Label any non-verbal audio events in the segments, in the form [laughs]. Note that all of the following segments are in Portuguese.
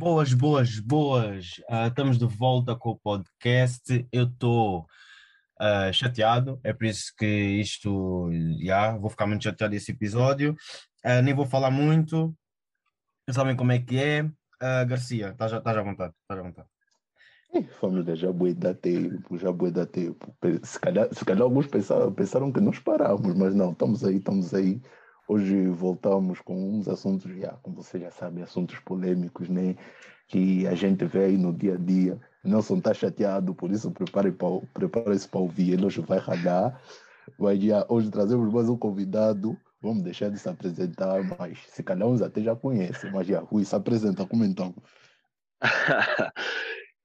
Boas, boas, boas. Ah, estamos de volta com o podcast. Eu estou ah, chateado, é por isso que isto, já, vou ficar muito chateado desse episódio. Ah, nem vou falar muito. Vocês sabem como é que é. Garcia, estás à à vontade, estás à vontade. Família, já boi da tempo, já boi da tempo. Se calhar, se calhar alguns pensaram, pensaram que nós paramos, mas não, estamos aí, estamos aí. Hoje voltamos com uns assuntos, já, como você já sabe, assuntos polêmicos, né? Que a gente vê aí no dia a dia. Nelson está chateado, por isso prepare para, prepare-se para ouvir, ele hoje vai radar. Mas já, hoje trazemos mais um convidado, vamos deixar de se apresentar, mas se calhar uns até já conhecem, mas já, Rui, se apresenta, como então? [laughs]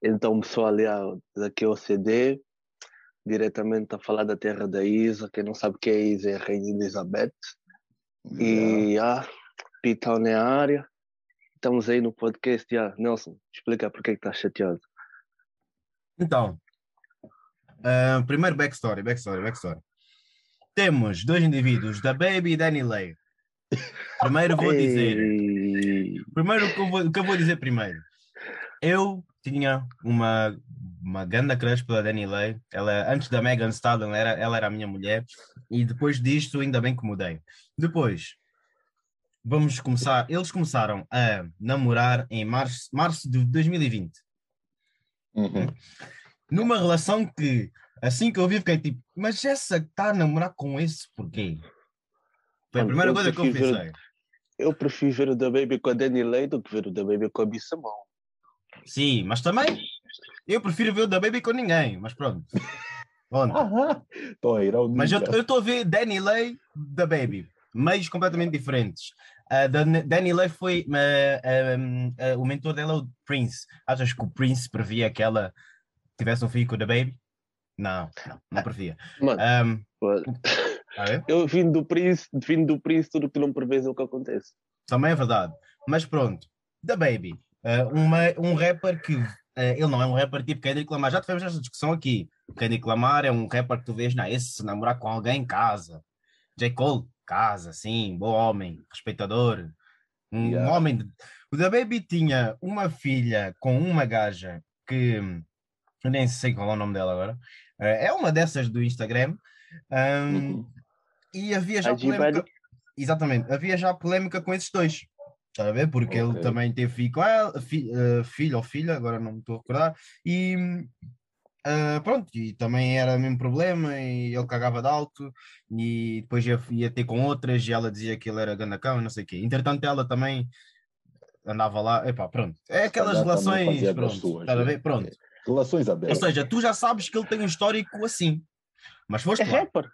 então, pessoal, daqui é o CD, diretamente a falar da terra da Isa. Quem não sabe o que é Isa é a Rainha Elizabeth. E ah, Pitão na área. Estamos aí no podcast. já. Nelson, explica porque é que estás chateado. Então, ah, primeiro backstory, backstory, backstory. Temos dois indivíduos, da Baby e Danny Lay. Primeiro vou [laughs] dizer, Ei, primeiro o que eu vou, o que eu vou dizer primeiro. Eu tinha uma, uma grande crush pela Danny Lay. Ela, antes da Megan Stallion, era, ela era a minha mulher. E depois disto, ainda bem que mudei. Depois, vamos começar. Eles começaram a namorar em março, março de 2020. Uhum. Numa relação que, assim que eu vi, fiquei tipo, mas essa está a namorar com esse porquê? Foi a primeira eu coisa que eu ver- pensei. Eu prefiro ver o da Baby com a Danny Lay do que ver o da Baby com a Bissamão. Sim, mas também eu prefiro ver o da Baby com ninguém, mas pronto. Tô a ir ao Mas eu estou a ver Danny Lay da Baby, meios completamente diferentes. A Dan- Danny Lay foi eh, eh, eh, o mentor dela, é o Prince. Achas que o Prince previa que ela tivesse um filho com o da Baby? Não, não, não previa. Mano, pô, ah, é? eu vindo do Prince, vindo do Prince, tudo que tu não prevês é o que acontece. Também é verdade. Mas pronto, da Baby, eh, uma- um rapper que ele não é um rapper tipo Kendrick Lamar. Já tivemos essa discussão aqui. O Kendrick Lamar é um rapper que tu vês, não, esse se namorar com alguém casa. J. Cole, casa, sim, bom homem, respeitador. Um Yeah. homem. de- O da Baby tinha uma filha com uma gaja que eu nem sei qual é o nome dela agora. Eh, é uma dessas do Instagram. Ahm, Uhum. E havia já polêmica. Exatamente, havia já polémica com esses dois. Está a ver? Porque ele Ok. também teve filho com ela, fi- eh, filho ou filha, agora não me estou a recordar. E ah, pronto, e também era o mesmo problema. E ele cagava de alto, e depois ia, ia ter com outras, e ela dizia que ele era gandacão e não sei o quê. Entretanto, ela também andava lá, epá, pronto. É aquelas relações, pronto. suas, estás a né? ver? Pronto. Relações Ou abertas. seja, tu já sabes que ele tem um histórico assim. Mas foste É lá. rapper.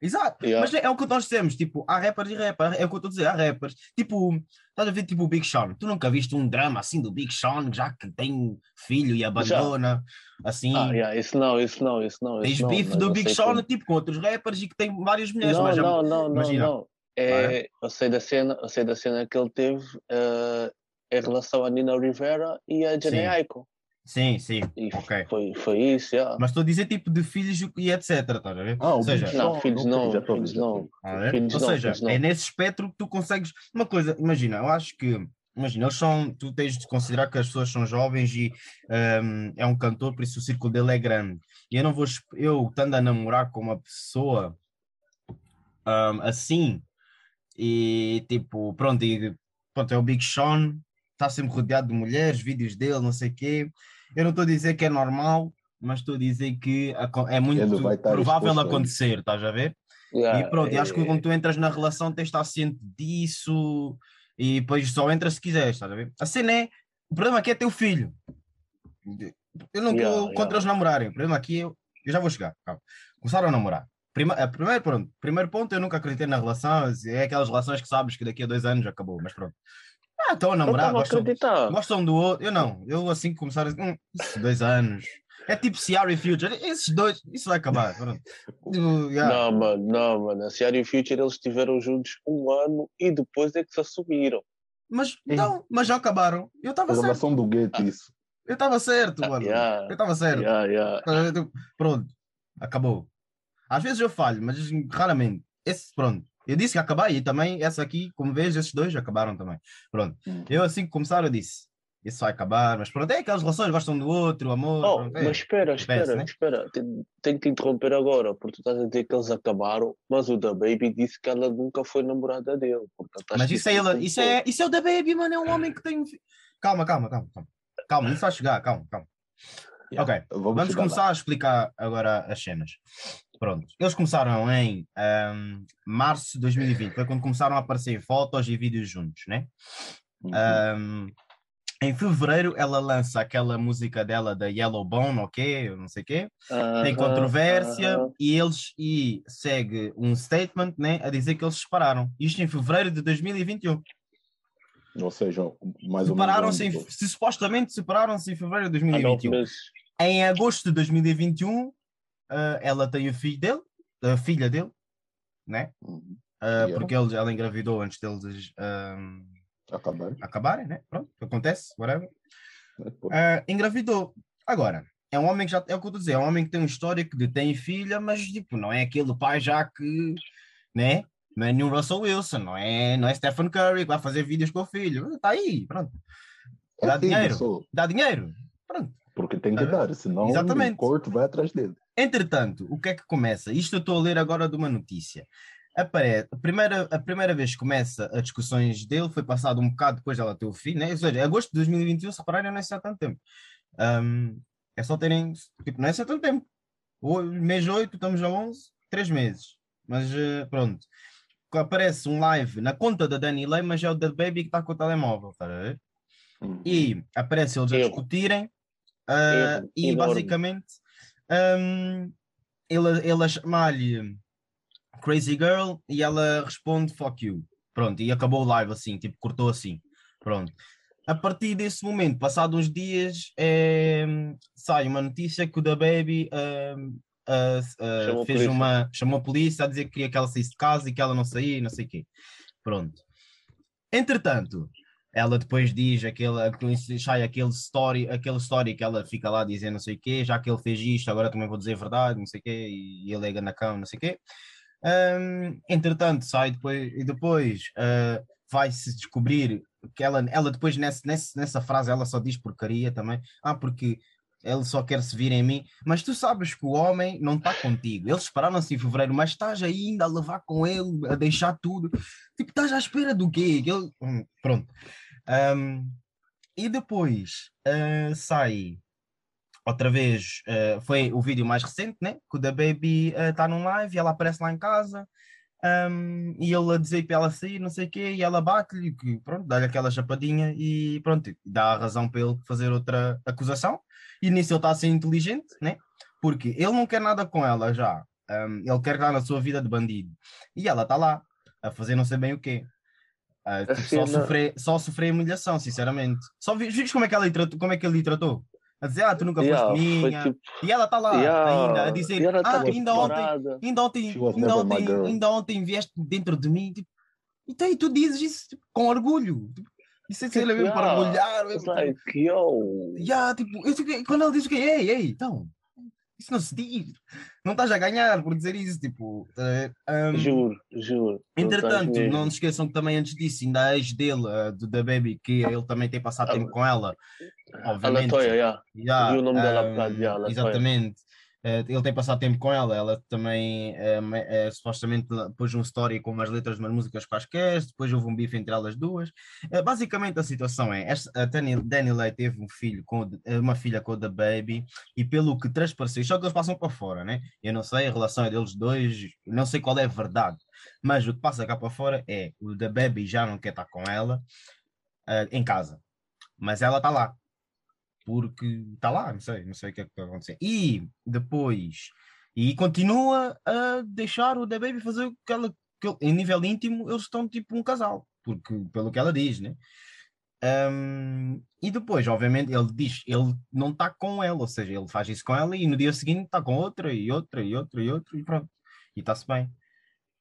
Exato, Yeah. mas é, é o que nós dissemos, tipo, há rappers e rappers, é o que eu estou a dizer, há rappers, tipo, estás a ver tipo o Big Sean, tu nunca viste um drama assim do Big Sean, já que tem filho e abandona, assim, Ah, yeah, isso não, isso não, isso não. tens bife do Big Sean, como- tipo, com outros rappers e que tem várias mulheres, Não, mas já- não, não, não, imagina. não. É, eu sei da cena, eu sei da cena que ele teve eh, em relação a Nina Rivera e a Sim. Aiko. Sim, sim, E ok, foi, foi isso, yeah. mas estou a dizer tipo de filhos e etc, estás a ver? Ah, Ou seja, Não, filhos não, filhos não. Tá a ver? Filhos Ou não, seja, filhos não. é nesse espectro que tu consegues. Uma coisa, imagina, eu acho que. Imagina, eles são. Tu tens de considerar que as pessoas são jovens e hum, é um cantor, por isso o círculo dele é grande. E eu não vou. Eu estando a namorar com uma pessoa hum, assim, e tipo, pronto, e, pronto, é o Big Sean, está sempre rodeado de mulheres, vídeos dele, não sei o quê. Eu não estou a dizer que é normal, mas estou a dizer que é muito provável acontecer, estás a ver? Yeah, E pronto, e acho que é- quando tu entras na relação tens de estar ciente disso e depois só entras se quiseres, estás a ver? A cena é, o problema aqui é teu filho. Eu não estou Yeah, contra yeah. eles namorarem, o problema aqui é, eu já vou chegar, calma. Começaram a namorar. Prima, a primeiro, pronto, primeiro ponto, eu nunca acreditei na relação, é aquelas relações que sabes que daqui a dois anos acabou, mas pronto. Ah, estão a Eu namorar, gostam, gostam do outro, eu não, eu assim que começar, hum, dois anos. É tipo Ciara e Future, esses dois, isso vai acabar, pronto. Tipo, yeah. Não, mano, não, mano. A Ciara e o Future eles estiveram juntos um ano e depois é que se assumiram. Mas não, mas já acabaram. Eu estava certo. relação do gueto, isso. Eu estava certo, mano. Yeah, Eu estava certo. yeah, yeah. Ah, Pronto, acabou. Às vezes eu falho, mas raramente. Esse, pronto. Eu disse que acabei e também essa aqui, como vês, esses dois acabaram também. Pronto. Hum. Eu assim que começaram, eu disse. isso vai acabar, mas pronto, é aquelas relações, gostam do outro, amor. Oh, pronto, é. mas espera, espera, Acontece, né? espera. Tenho, tenho que te interromper agora, porque tu estás a dizer que eles acabaram, mas o da Baby disse que ela nunca foi namorada dele. Portanto, acho Mas isso é, contou. isso, é, isso é o da Baby, mano, é um homem que tem. Calma, calma, calma, calma. Calma, isso vai chegar, calma, calma. Yeah. Ok, Vamos, Vamos chegar lá. começar a explicar agora as cenas. Pronto, eles começaram em ahm, março de 2020, foi quando começaram a aparecer fotos e vídeos juntos, né? Uhum. Ahm, em fevereiro ela lança aquela música dela da Yellow Bone, ok, não sei o quê, tem Aham, controvérsia aham. e eles e segue um statement, né, a dizer que eles se separaram. Isto em fevereiro de 2021. Ou seja, mais ou menos. Um depois. se supostamente separaram-se em fevereiro de Há nove 2021. meses. Em agosto de 2021, ah, ela tem o filho dele, a filha dele, né? Uhum. Ah, Yeah. Porque ele, ela engravidou antes deles ahm, Acabar. acabarem, né? Pronto, acontece, whatever. Ah, engravidou. Agora, é um homem que já, é o que eu estou a dizer, é um homem que tem um histórico de tem filha, mas tipo, não é aquele pai já que, né? Não é nenhum Russell Wilson, não é, não é Stephen Curry que vai fazer vídeos com o filho. Está aí, pronto. Dá É dinheiro. Dá dinheiro. Pronto. porque tem que Ah, dar, senão exatamente. o corte vai atrás dele. Entretanto, o que é que começa? Isto eu estou a ler agora de uma notícia. Aparece, a, primeira, a primeira vez que começa as discussões dele foi passado um bocado depois dela ter o filho, né? ou seja, agosto de 2021, se repararem, não é assim há tanto tempo. Ahm, é só terem, tipo, não é assim há tanto tempo. O, mês 8, estamos a 11, 3 meses. Mas eh, pronto. Aparece um live na conta da Dani Lay, mas é o da Baby que está com o telemóvel, está a ver? Uhum. E aparece eles a discutirem Erro e basicamente hum, ele, ele a chamar-lhe Crazy Girl e ela responde fuck you. Pronto, e acabou o live assim, tipo, cortou assim. Pronto. A partir desse momento, passados uns dias, eh, sai uma notícia que o da Baby ah, ah, Chamou fez uma, chamou a polícia a dizer que queria que ela saísse de casa e que ela não saía, e não sei o quê. Pronto. Entretanto, ela depois diz aquele, sai aquele story, aquele story que ela fica lá dizendo não sei o quê, já que ele fez isto, agora também vou dizer verdade, não sei o quê, e ele é na cama, não sei o quê. Hum, entretanto, sai depois, e depois ah, vai-se descobrir que ela, ela depois nessa, nessa, nessa frase ela só diz porcaria também, ah, porque ele só quer se vir em mim, mas tu sabes que o homem não está contigo. Eles separaram-se em fevereiro, mas estás ainda a levar com ele, a deixar tudo. Tipo, estás à espera do quê? Ele- Hum, Pronto. Ahm, e depois ah, sai outra vez, ah, foi o vídeo mais recente, né? Que o da Baby está num live e ela aparece lá em casa. ahm, e ele a dizer para ela sair, não sei o quê, e ela bate-lhe, pronto, dá-lhe aquela chapadinha e pronto, dá a razão para ele fazer outra acusação. E nisso ele está a ser inteligente, né? Porque ele não quer nada com ela já. Ahm, ele quer estar na sua vida de bandido. E ela está lá, a fazer não sei bem o quê. Ah, tipo, só, sofrer, só sofrer humilhação, sinceramente. Só vi- viste como é que, ela tratou, como é que ele lhe tratou? A dizer, ah, tu nunca Yeah, foste minha. tipo, E ela está lá yeah, ainda a dizer, ela ah, tá ainda ontem, ainda ontem, ainda ontem, ainda ontem vieste dentro de mim. Tipo, então, e tu dizes isso tipo, com orgulho. Tipo, é Tipo, mesmo para. It's mesmo, like, yo. Yeah, tipo, eu fiquei- quando ele diz que ei, ei, então, isso não se diz. Não estás a ganhar por dizer isso, tipo. tá a? Um, Juro, juro. estás entretanto, não se esqueçam que também antes disso, ainda a ex dele, a do da Baby, que ele também tem passado tempo com ela. A Obviamente. Latoya, yeah. Yeah, Vi o nome dela há um, bocado, yeah. Exatamente. Eh, ele tem passado tempo com ela, ela também eh, eh, supostamente pôs um story com umas letras umas músicas quaisquer, depois houve um bife entre elas duas. Basicamente a situação é, a Dani Lay teve um filho com, uma filha com o da Baby, e pelo que transpareceu, só que eles passam para fora, né? Eu não sei, a relação é deles dois, não sei qual é a verdade, mas o que passa cá para fora é, o da Baby já não quer estar com ela em casa, mas ela está lá porque está lá, não sei, não sei o que é que vai acontecer. E depois, e continua a deixar o The Baby fazer o que ela, que em nível íntimo, eles estão tipo um casal, porque pelo que ela diz, né? Ahm, e depois, obviamente, ele diz, ele não está com ela, ou seja, ele faz isso com ela e no dia seguinte está com outra e outra e outra e outra e pronto, e está-se bem.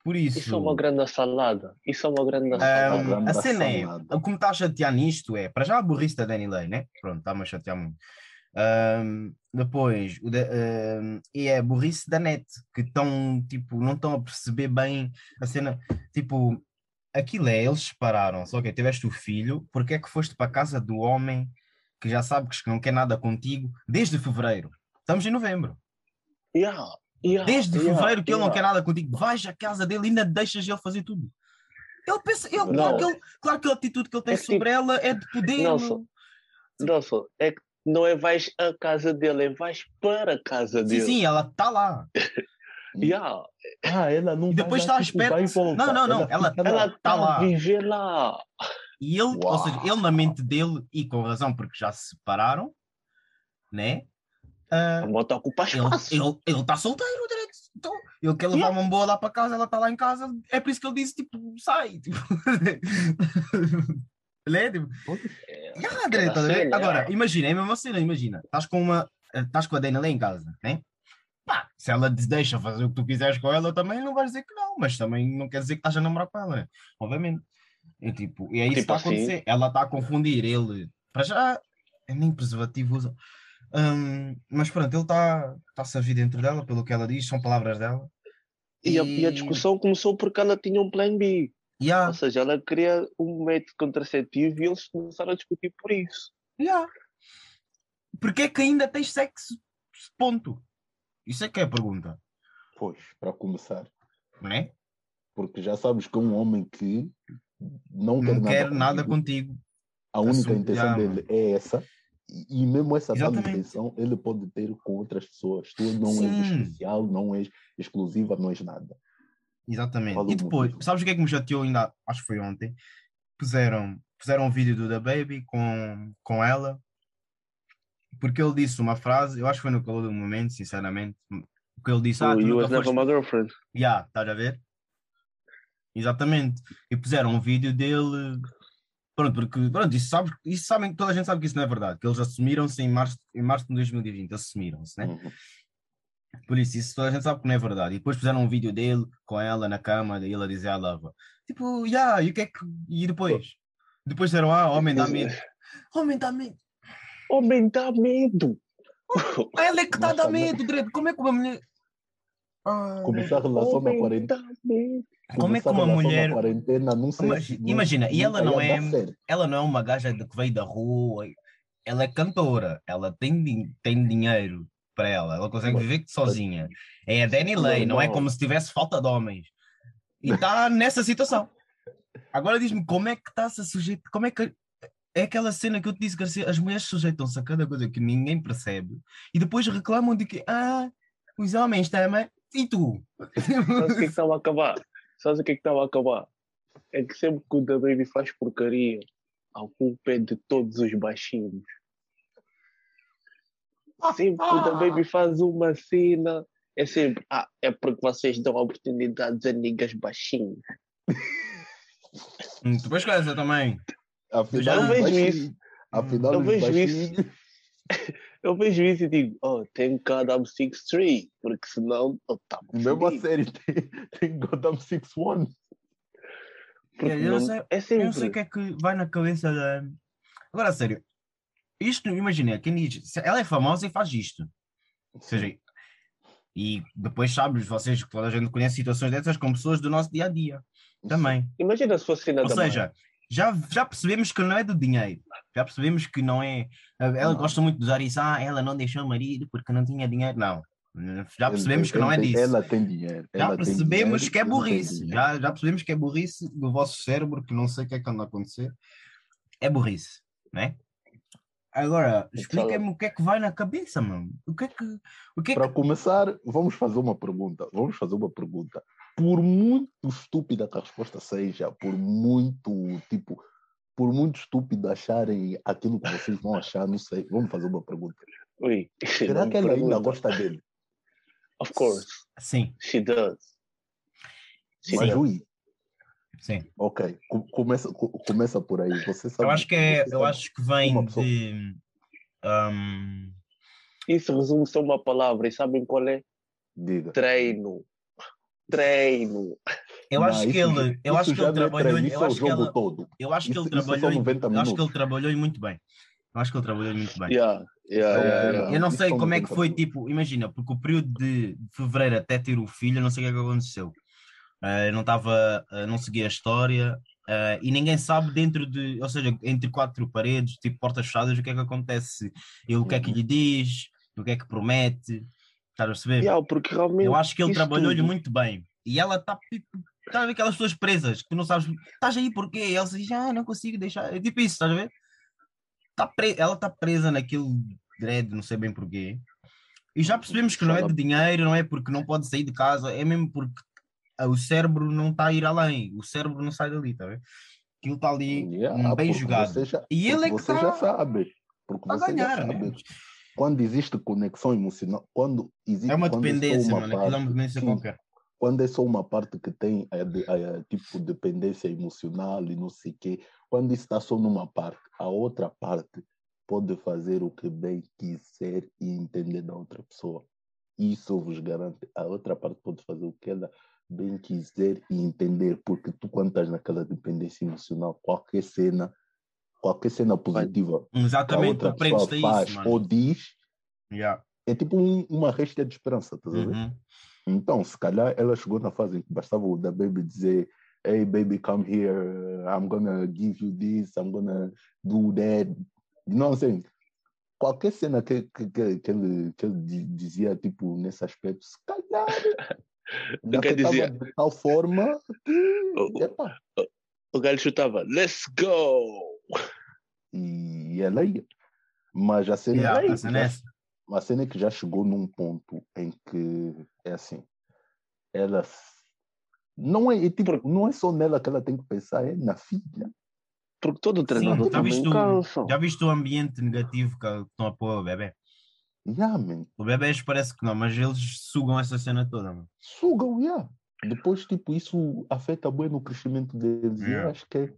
Por isso, Isso é uma grande salada. Isso é uma grande Ahm, salada. grande a cena é, salada. como está a chatear nisto é, para já a burrice da Danny Lay, né? Pronto, está-me a chatear muito. Ahm, depois, o da- ahm, e é a burrice da net, que estão, tipo, não estão a perceber bem a cena, tipo, aquilo é, eles separaram-se, ok, tiveste o filho, porque é que foste para a casa do homem que já sabe que não quer nada contigo desde fevereiro. Estamos em novembro. Yeah, yeah, Desde yeah, fevereiro que ele não yeah. quer nada contigo. Vais à casa dele e ainda deixas ele fazer tudo. Ele pensa, ele, claro, Não. que ele, claro que a atitude que ele tem É que- sobre ela é de poder. Nelson, Nelson, é que não é vais à casa dele, é vais para a casa Sim, dele. sim, ela está lá. [laughs] Yeah, Ah, ela não E depois está à espera-. Não, não, não, ela- tá está lá. a viver lá. E ele, ou Uau. seja, ele na mente dele, e com razão, porque já se separaram, né? Ah, A moto ocupa espaço. ele está solteiro, direto. Então, ele quer levar Yeah. uma boa lá para casa, ela está lá em casa. É por isso que ele disse: tipo, sai. Tipo. [laughs] Tipo, É, Yeah, a ver? cena, Agora, yeah. imagina, é a mesma cena, imagina. Estás com uma. Estás com a Dana lá em casa, né? Pá, se ela te deixa fazer o que tu quiseres com ela, também não vais dizer que não, mas também não quer dizer que estás a namorar com ela, né? Obviamente. É tipo, e é isso que Tipo está a assim. acontecer. Ela está a confundir ele. Para já, é nem preservativo usa. Hum, mas pronto, ele está está-se a vir dentro dela, pelo que ela diz, são palavras dela. E a, e a discussão começou porque ela tinha um plano B. Yeah, Ou seja, ela queria um método contraceptivo e eles começaram a discutir por isso. yeah. Porque é que ainda tens sexo? Ponto. Isso é que é a pergunta, Pois, para começar. não é? Porque já sabes que um homem que não quer Não nada, quero nada contigo, contigo. a única Assume- intenção Já, dele é essa. E, e mesmo essa intenção ele pode ter com outras pessoas. Tu não és Sim. especial, não és exclusiva, não és nada. Exatamente. Fala E depois, coisa. sabes o que é que me chateou ainda? Acho que foi ontem. Puseram, puseram um vídeo do Da Baby com, com ela, porque ele disse uma frase, eu acho que foi no calor do momento, sinceramente. O que ele disse, ah, o tu You nunca Was Never foste... My Girlfriend. Ya, estás a ver? Exatamente. E puseram um vídeo dele. Pronto, porque pronto, isso, sabe, isso sabem, toda a gente sabe que isso não é verdade, que eles assumiram-se em março, em março de 2020, assumiram-se, né? Uhum. Por isso, isso toda a gente sabe que não é verdade. E depois fizeram um vídeo dele com ela na cama, e ele a dizer I love her. Tipo, yeah, e o que é que. E depois? Depois disseram, ah, [laughs] homem dá medo. Homem dá medo. Homem, dá medo. Ela é que está a dar medo, direito. Como é que uma mulher. Ah, Começar a relação na quarentena. medo. como é que uma mulher. quarentena, não sei Imagi- se- não- imagina, e ela não é-. Ela não é uma gaja de que veio da rua. Ela é cantora. Ela tem, tem dinheiro para ela. Ela consegue viver sozinha. É a Danny Lay, não é como se tivesse falta de homens. E está nessa situação. Agora diz-me como é que está-se a sujeitar. Como é que. É aquela cena que eu te disse, Garcia, as mulheres sujeitam-se a cada coisa que ninguém percebe e depois reclamam de que, ah, os homens também. E tu? Sabes o que é que estava a acabar? Sabes o que é que estava a acabar? É que sempre que o The Baby faz porcaria, a culpa é de todos os baixinhos. Sempre que o The Baby faz uma cena, é sempre, ah, é porque vocês dão oportunidades a niggas baixinhos. Hum, Depois coisa também. Afinal, Eu os vejo isso. Afinal, Eu os vejo baixinhos- [laughs] Eu vejo isso e digo, oh, God I'm 6'3", porque senão eu estava Mesmo a série tem, tem Gotham 6-1. Porque Eu não sei- é Eu não sei o que é que vai na cabeça da. Agora, a sério, isto, imagina, quem diz, ela é famosa e faz isto. Ou seja, e depois sabes, vocês, que toda a gente conhece situações dessas com pessoas do nosso dia a dia também. Imagina se fosse cena Ou mãe. Já, já percebemos que não é do dinheiro. Já percebemos que não é. Ela Não. gosta muito de usar isso, ah, ela não deixou o marido porque não tinha dinheiro. Não. Já percebemos que não é disso. Ela tem dinheiro. Já percebemos dinheiro, que é burrice. Já, já percebemos que é burrice do vosso cérebro, que não sei o que é que anda a acontecer. É burrice, né? Agora, explica-me o que é que vai na cabeça, mano. O que é que. O que é Para que... começar, vamos fazer uma pergunta. Vamos fazer uma pergunta. Por muito estúpida que a resposta seja, por muito, tipo, por muito estúpido acharem aquilo que vocês vão achar, não sei. Vamos fazer uma pergunta. Ui, Será que ela ainda pergunta. gosta dele? Of course, Sim, she does. She Mas, does. Rui, sim. ok, co- começa, co- começa por aí. Você sabe, Eu acho que é. você Eu sabe- acho que vem de. hum, Isso resume só uma palavra e sabem qual é? Diga. Treino. Treino. eu Não, acho que isso- ele. Eu isso acho que ele não é trabalhou. isso Eu é o acho que jogo ele. todo. Eu acho que Isso- ele isso trabalhou. em- 90 Eu acho que ele trabalhou muito bem. Eu acho que ele trabalhou muito bem. Yeah, yeah, yeah, yeah. Eu não Isso sei são como é que 90 foi, tipo, imagina, porque o período de fevereiro até ter o filho, eu não sei o que é que aconteceu. Uh, não estava, uh, não seguia a história uh, e ninguém sabe dentro de, ou seja, entre quatro paredes, tipo portas fechadas, o que é que acontece, ele o que é que lhe diz, o que é que promete, estás a perceber? Yeah, porque realmente Eu acho que ele trabalhou-lhe tudo- muito bem e ela está tipo, estás a ver aquelas pessoas presas que tu não sabes, estás aí porquê? E ela diz, ah, não consigo deixar, é tipo isso, estás a ver? Tá pre... Ela está presa naquele dread, não sei bem porquê. E já percebemos que não é de dinheiro, não é porque não pode sair de casa, é mesmo porque o cérebro não está a ir além, o cérebro não sai dali, está a ver? Aquilo está ali Yeah, bem jogado. Já, E ele é que você já tá- sabe. Porque a você já ganhar, sabe. né? Quando existe conexão emocional, quando existe É uma só dependência, uma mano. Aquilo é uma parte dependência que- qualquer. quando é só uma parte que tem a, de- a- tipo dependência emocional e não sei o quê, quando isso está só numa parte, a outra parte pode fazer o que bem quiser e entender da outra pessoa. Isso eu vos garanto. A outra parte pode fazer o que ela bem quiser e entender, porque tu quando estás naquela dependência emocional, qualquer cena, qualquer cena positiva que a Exatamente, outra pessoa faz isso, ou diz, Yeah. é tipo um- uma resta de esperança, ver? Uhum. Então, se calhar ela chegou na fase em que bastava o da baby dizer Hey baby, come here, I'm gonna give you this, I'm gonna do that. You know what I'm saying? Qualquer cena que, que, que, que ele, que ele di- dizia, tipo, nesse aspecto, se calhar [laughs] O dizia? de tal forma que, O- epá, O gajo chutava, let's go! E ela ia. Mas a cena, Yeah, é que a cena é já- a cena é que já chegou num ponto em que é assim, ela não é, é tipo, não é só nela que ela tem que pensar, é na filha. Porque todo Sim, treinador já também viste, o, já viste o ambiente negativo que estão a pôr o bebê? Yeah, man. O bebês parece que não, mas eles sugam essa cena toda, mano. Sugam, yeah. Depois, tipo, isso afeta bem no crescimento deles. E eu Yeah. acho que é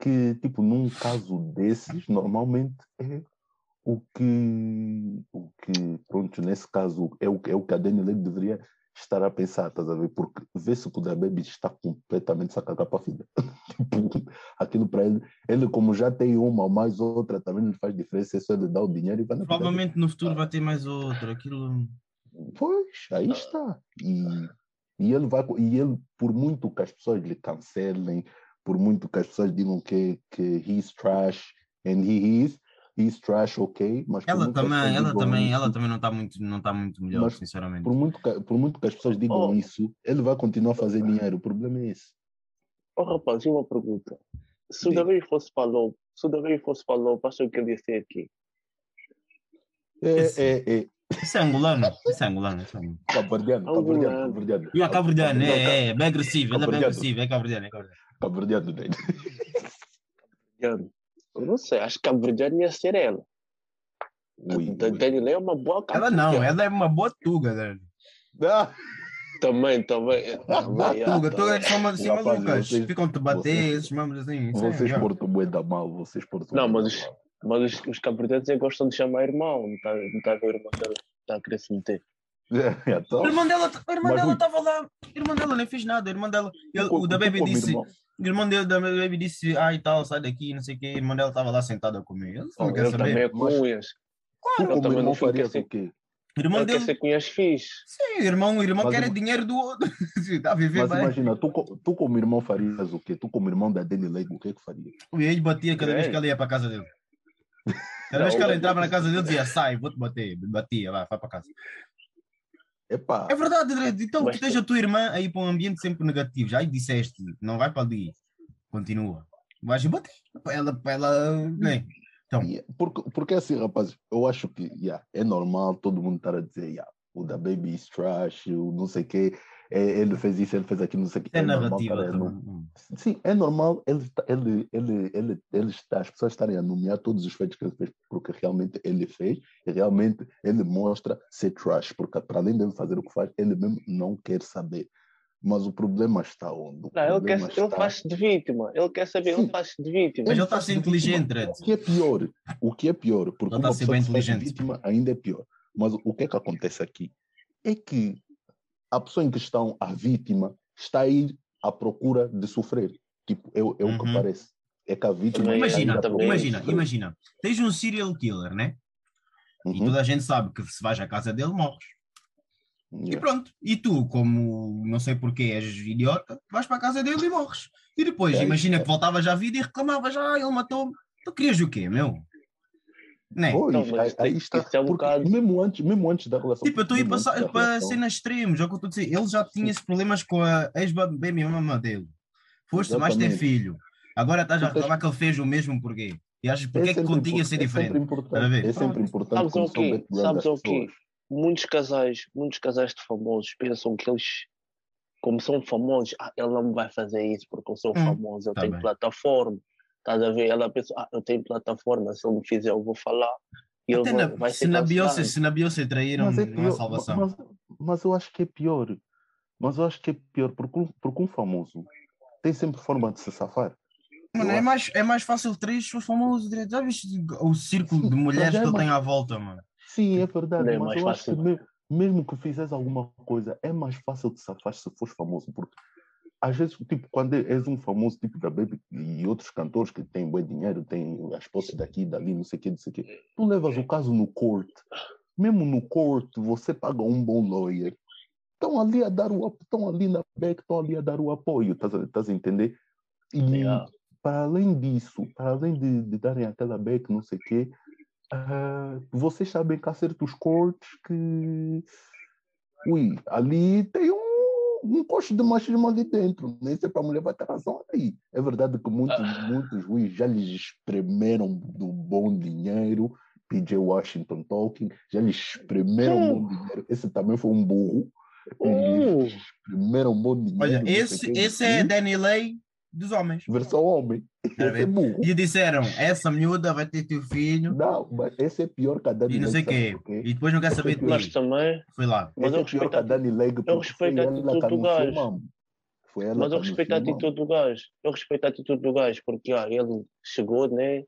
que, tipo, num caso desses, normalmente é o que, o que pronto, nesse caso, é o, é o que a Daniel Levy deveria estar a pensar, estás a ver? Porque vê-se que o da Baby está completamente sacado para a filha. [laughs] tipo, aquilo para ele, ele como já tem uma ou mais outra, também não faz diferença, é só ele dar o dinheiro e vai na. Provavelmente no futuro vai ter mais outro. Aquilo. Pois, aí está. E, e ele vai, e ele, por muito que as pessoas lhe cancelem, por muito que as pessoas digam que, que he's trash, and he is, he's trash, ok, mas Ela também, ela também, isso, ela também não está muito, não tá muito melhor, Mas sinceramente. por muito, que, por muito que as pessoas digam Oh. isso, ele vai continuar a fazer dinheiro. O problema é esse. Oh, rapaz, e uma pergunta. Se o. Davi fosse para Lobo, se o Davi fosse para Lobo, acha que ele ia ser aqui? É, Esse- é, é. Isso é angolano, isso é angolano. É angolano. Cabo-verdiano, cabo-verdiano, cabo-verdiano. E a Cabo-Verdiano, Cabo- é, é, bem agressivo, ele é bem agressivo, é Cabo-Verdiano, é Cabo-Verdiano. Cabo-verdiano, né? Eu não sei, acho que a Verdiano ia ser ela. Ui, A. Daniela é uma boa Ela não, ela é uma boa tuga, né? Ah, Também, também. [laughs] Boa ah, tuga, tuga é também. que são assim malucas, ficam-te a bater, vocês- esses mamos assim. é, Vocês portam bué da mal, vocês portam Não, mas os-. Mas os, os é gostam de chamar irmão. Não está não tá a ver o irmão dela. Está a querer se meter. Então, A irmã dela, a irmã dela estava lá, a irmã dela nem fez nada, a irmã dela, ele- tu o da Baby disse, irmão- o irmão dele, da Baby disse, ai tal, sai daqui, não sei o quê, a irmã dela estava lá sentada comigo, ele só não quer ele também saber. é com unhas. Ele como também irmão não fica farias assim. o quê? O irmão Ele quer dele, ser com unhas fixe. sim, o irmão, o irmão Mas quer ima- dinheiro do outro, [laughs] está a viver Mas bem. imagina, tu, tu como irmão farias o quê? Tu como irmão da Danny Lake, o que é que farias? E ele batia cada vez É. que ela ia para a casa dele. [laughs] Cada vez que ela o- entrava na casa dele, dizia, sai, vou-te bater, batia, vai, vai para casa. Epá, É verdade, Dredd. Então Mas tu tens a tua irmã aí para um ambiente sempre negativo. Já aí disseste, não vai para ali. Continua. Vais bater. Para ela, para ela. Bem, então, e- porque, porque assim, rapaz, eu acho que yeah, é normal todo mundo estar a dizer yeah, o da Baby is trash, o não sei o quê, é, ele fez isso, ele fez aquilo, não sei o quê. é normal narrativa. estar a também. enu- Sim, é normal ele, ele, ele, ele, ele está, as pessoas estarem a nomear todos os feitos que ele fez, porque realmente ele fez, e realmente ele mostra ser trash, porque para além dele fazer o que faz, ele mesmo não quer saber. Mas o problema está onde? O Não, ele, quer, problema ele está- faz de vítima. Ele quer saber, Sim. ele faz de vítima. Mas ele está a ser de inteligente. O que é pior, o que é pior, porque Ele está a ser pessoa bem que de inteligente. vítima ainda é pior. Mas o que é que acontece aqui? É que a pessoa em questão, a vítima, está a ir à procura de sofrer. Tipo, é, o- é o que Uhum. parece. É que a vítima Também- Imagina, de imagina, imagina. Tens um serial killer, né? E Uhum. toda a gente sabe que se vais à casa dele, morres. E Yeah. pronto. E tu, como não sei porquê és idiota, vais para a casa dele e morres. E depois, É, imagina é. que voltavas à vida e reclamavas, ah, ele matou-me. Tu querias o quê, meu? Né? Pois, Não, mas aí, aí está. é um porque mesmo, antes, mesmo antes da relação. Tipo, eu estou a ir para relação, cenas extremos, é o que eu estou a dizer. Ele já tinha esses problemas com a ex-baby mama dele. Foste mais ter filho. Agora estás a reclamar que ele fez o mesmo porquê? E achas é que sempre contigo ia impor- ser É sempre diferente? Estás a importante, ver? é sempre importante Sabes o quê? Sabes o quê? Muitos casais, muitos casais de famosos pensam que eles, como são famosos, ah, ele não me vai fazer isso porque eu sou Hum, famoso, eu tá tenho bem. plataforma. Estás a ver? Ela pensa, ah, eu tenho plataforma, se ele me fizer, eu vou falar. E Até vai, na- vai se, ser na Beyoncé, se na Beyoncé traíram, Mas é pior, salvação. mas, mas eu acho que é pior. Mas eu acho que é pior porque, um- porque um famoso tem sempre forma de se safar. Mano, eu é acho- mais, é mais fácil trair se for famoso direito. Já viste o círculo de Sim, mulheres mas já que é ele mais- tem à volta, mano? Sim, é verdade, Não é mas mais eu acho que fácil. me- mesmo que fizeres alguma coisa, é mais fácil de safar se fores famoso, porque às vezes, tipo, quando és um famoso tipo da Baby e outros cantores que têm bom dinheiro, têm as posses daqui, dali, não sei o quê, não sei o quê, tu levas o caso no corte, mesmo no corte, você paga um bom lawyer, estão ali a dar o estão ali na back, estão ali a dar o apoio, estás a, entender? E Yeah. para além disso, para além de, de darem aquela back, não sei o quê, ah, vocês sabem que há certos cortes que ui, ali tem um, um costo de machismo ali dentro. Nem sempre a mulher vai ter razão aí. É verdade que muitos, muitos juízes já lhes espremeram do bom dinheiro. PJ Washington talking, já lhes espremeram Hum. bom dinheiro. Esse também foi um burro. Hum. Lhes espremeram bom dinheiro. Olha, esse, esse é? Danny Lay dos homens. Versão homem. Tá é burro. E disseram, essa miúda vai ter teu filho Não, mas esse é pior que a Dani e não sei o quê. E depois não quer saber de Mas também, Foi lá. mas Esse eu é pior que a Dani Lake, porque respeito a atitude do gajo. Foi ela Mas eu respeito a atitude do gajo. Eu respeito a atitude do gajo, porque ah, ele chegou, né?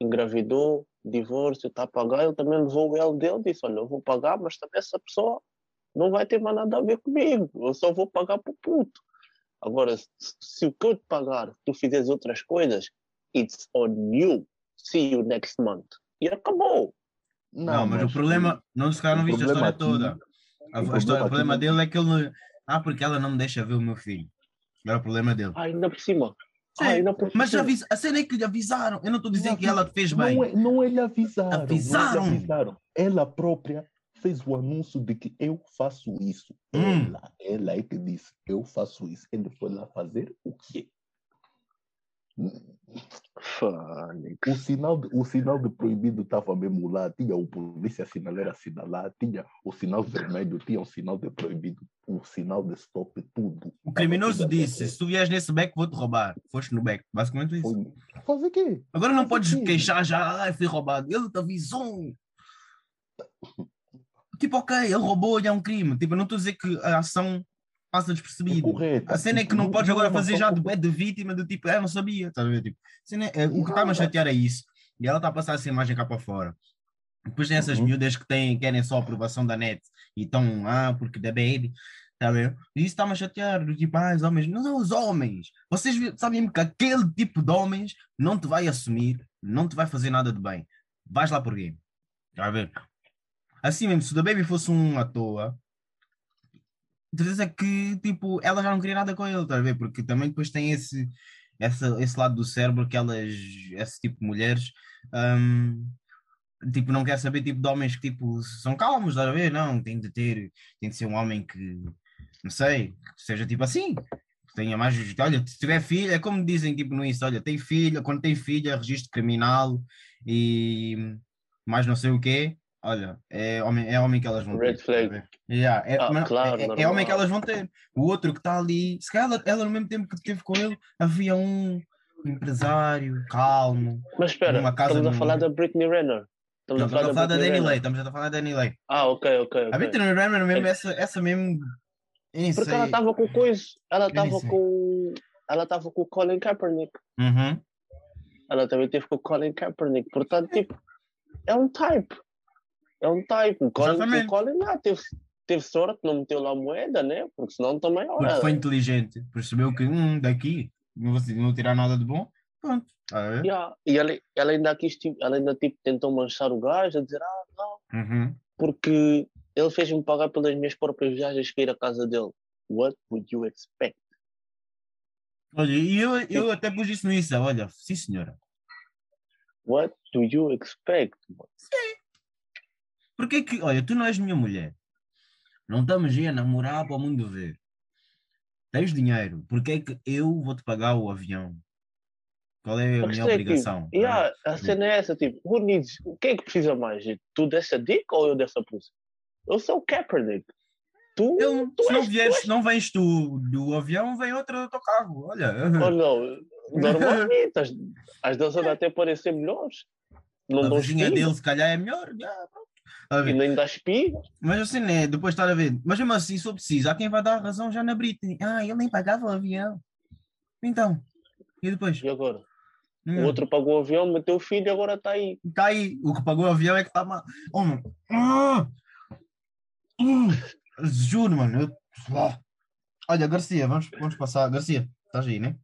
Engravidou, divórcio, está a pagar. Ele também levou o L dele, disse: Olha, eu vou pagar, mas também essa pessoa não vai ter mais nada a ver comigo. Eu só vou pagar para o puto. Agora, se, o que eu te pagar, tu fizeres outras coisas, it's on you. See you next month. E acabou. Não, mas, o problema, não se calhar não viste a história aqui- toda. A, o a história, o problema dele é que ele. Ah, porque ela não me deixa ver o meu filho. Era o problema dele. Ah, ainda por cima. Sim, Ah, ainda por Mas já avis... a cena é que lhe avisaram. Eu não estou a dizer Não que ela te fez bem. Não é, não é lhe avisaram. Avisaram. Não é lhe avisaram. Ela própria fez o anúncio de que eu faço isso. Hum. Ela, ela é que disse, eu faço isso. Ele foi lá fazer o quê? Fónix. O sinal, de, o sinal de proibido estava mesmo lá, tinha o polícia sinaleiro assinalar, tinha o sinal vermelho, tinha o sinal de proibido, o sinal de stop, tudo. O criminoso disse: se tu vieres nesse beco, vou-te roubar. Foste no beco. Basicamente isso. Foi, fazer quê? Agora não podes aqui- queixar já, ai, fui roubado. Ele te avisou. [laughs] Tipo, ok, ele roubou e é um crime. Tipo, eu não estou a dizer que a ação passa É despercebida. correta. A cena é que não podes agora é fazer já de, de vítima, do tipo, ah, não sabia. Estás a ver? Tipo, cena é- o que está-me a chatear é isso. E ela está a passar essa imagem cá para fora. Depois tem essas Uhum. miúdas que têm, querem só a aprovação da net e estão, ah, porque da baby. Está a ver? E isso está-me a chatear. do Tipo, ah, os homens. Não são os homens. Vocês sabem que aquele tipo de homens não te vai assumir, não te vai fazer nada de bem. Vais lá por quê? Está a ver? Assim mesmo, se o da Baby fosse um à toa, certeza que tipo, ela já não queria nada com ele, estás a ver? Porque também depois tem esse, essa, esse lado do cérebro que elas, esse tipo de mulheres, hum, tipo, não quer saber tipo de homens que tipo são calmos, estás a ver? Não, tem de ter, tem de ser um homem que, não sei, que seja tipo assim. Tenha mais, olha, se tiver filha, é como dizem tipo no Insta, olha, tem filha, quando tem filha, registro criminal e mais não sei o quê, olha, é homem, é homem que elas vão Red ter. flag. Yeah, é, Ah, mas claro, é- é, homem que elas vão ter. O outro que está ali, se calhar ela, ela no mesmo tempo que teve com ele, havia um empresário calmo. Mas espera, Numa estamos a falar da Britney Renner. Estamos Não, a falar da Danny. Lay, estamos a falar da Danny Lay. Ah, ok, ok. A. Britney Renner mesmo, É. essa, essa mesmo. Porque ela estava com coisa. Ela estava com. Ela estava com o Colin Kaepernick. Uhum. Ela também teve com o Colin Kaepernick. Portanto, tipo, é um type. É um type. O Colin, o Colin ah, teve, teve sorte, não meteu lá moeda, né? Porque senão também. Olha, foi inteligente, percebeu que hum, daqui não vou, não vou tirar nada de bom. Pronto. Tá a ver? yeah. E ela, ela ainda quis, tipo, ela ainda tipo, tentou manchar o gajo, a dizer, ah, não, Uhum. porque ele fez-me pagar pelas minhas próprias viagens para ir à casa dele. What would you expect? Olha, e eu, eu até pus isso no Insta, olha, sim senhora. What do you expect? Porquê que, olha, tu não és minha mulher. Não estamos aí a namorar para o mundo ver. Tens dinheiro, porquê é que eu vou-te pagar o avião? Qual é a, A minha questão é obrigação? yeah, a cena é essa, tipo, who needs, o que é que precisa mais? Tu dessa dick ou eu dessa pussy? Eu sou o Kaepernick. Tu, Eu, tu se não, és- vieres, és- não vens tu do avião, vem outro do teu carro. Olha. ou não, normalmente, [laughs] as, as danças até parecem melhores. Não a vizinha dele, se calhar, é melhor. já, pronto. A ver, e nem dá espiga. Mas assim, né? Depois estar a ver. Mas mesmo assim, se eu preciso, há quem vai dar razão já na Britney. Ah, ele nem pagava o avião. Então, e depois? E agora? Hum, O outro pagou o avião, meteu o filho e agora está aí. Tá aí. O que pagou o avião é que está mal. Oh, mano. Ah! Hum, Juro, mano. Eu... Olha, Garcia, vamos, vamos passar. Garcia, estás aí, né?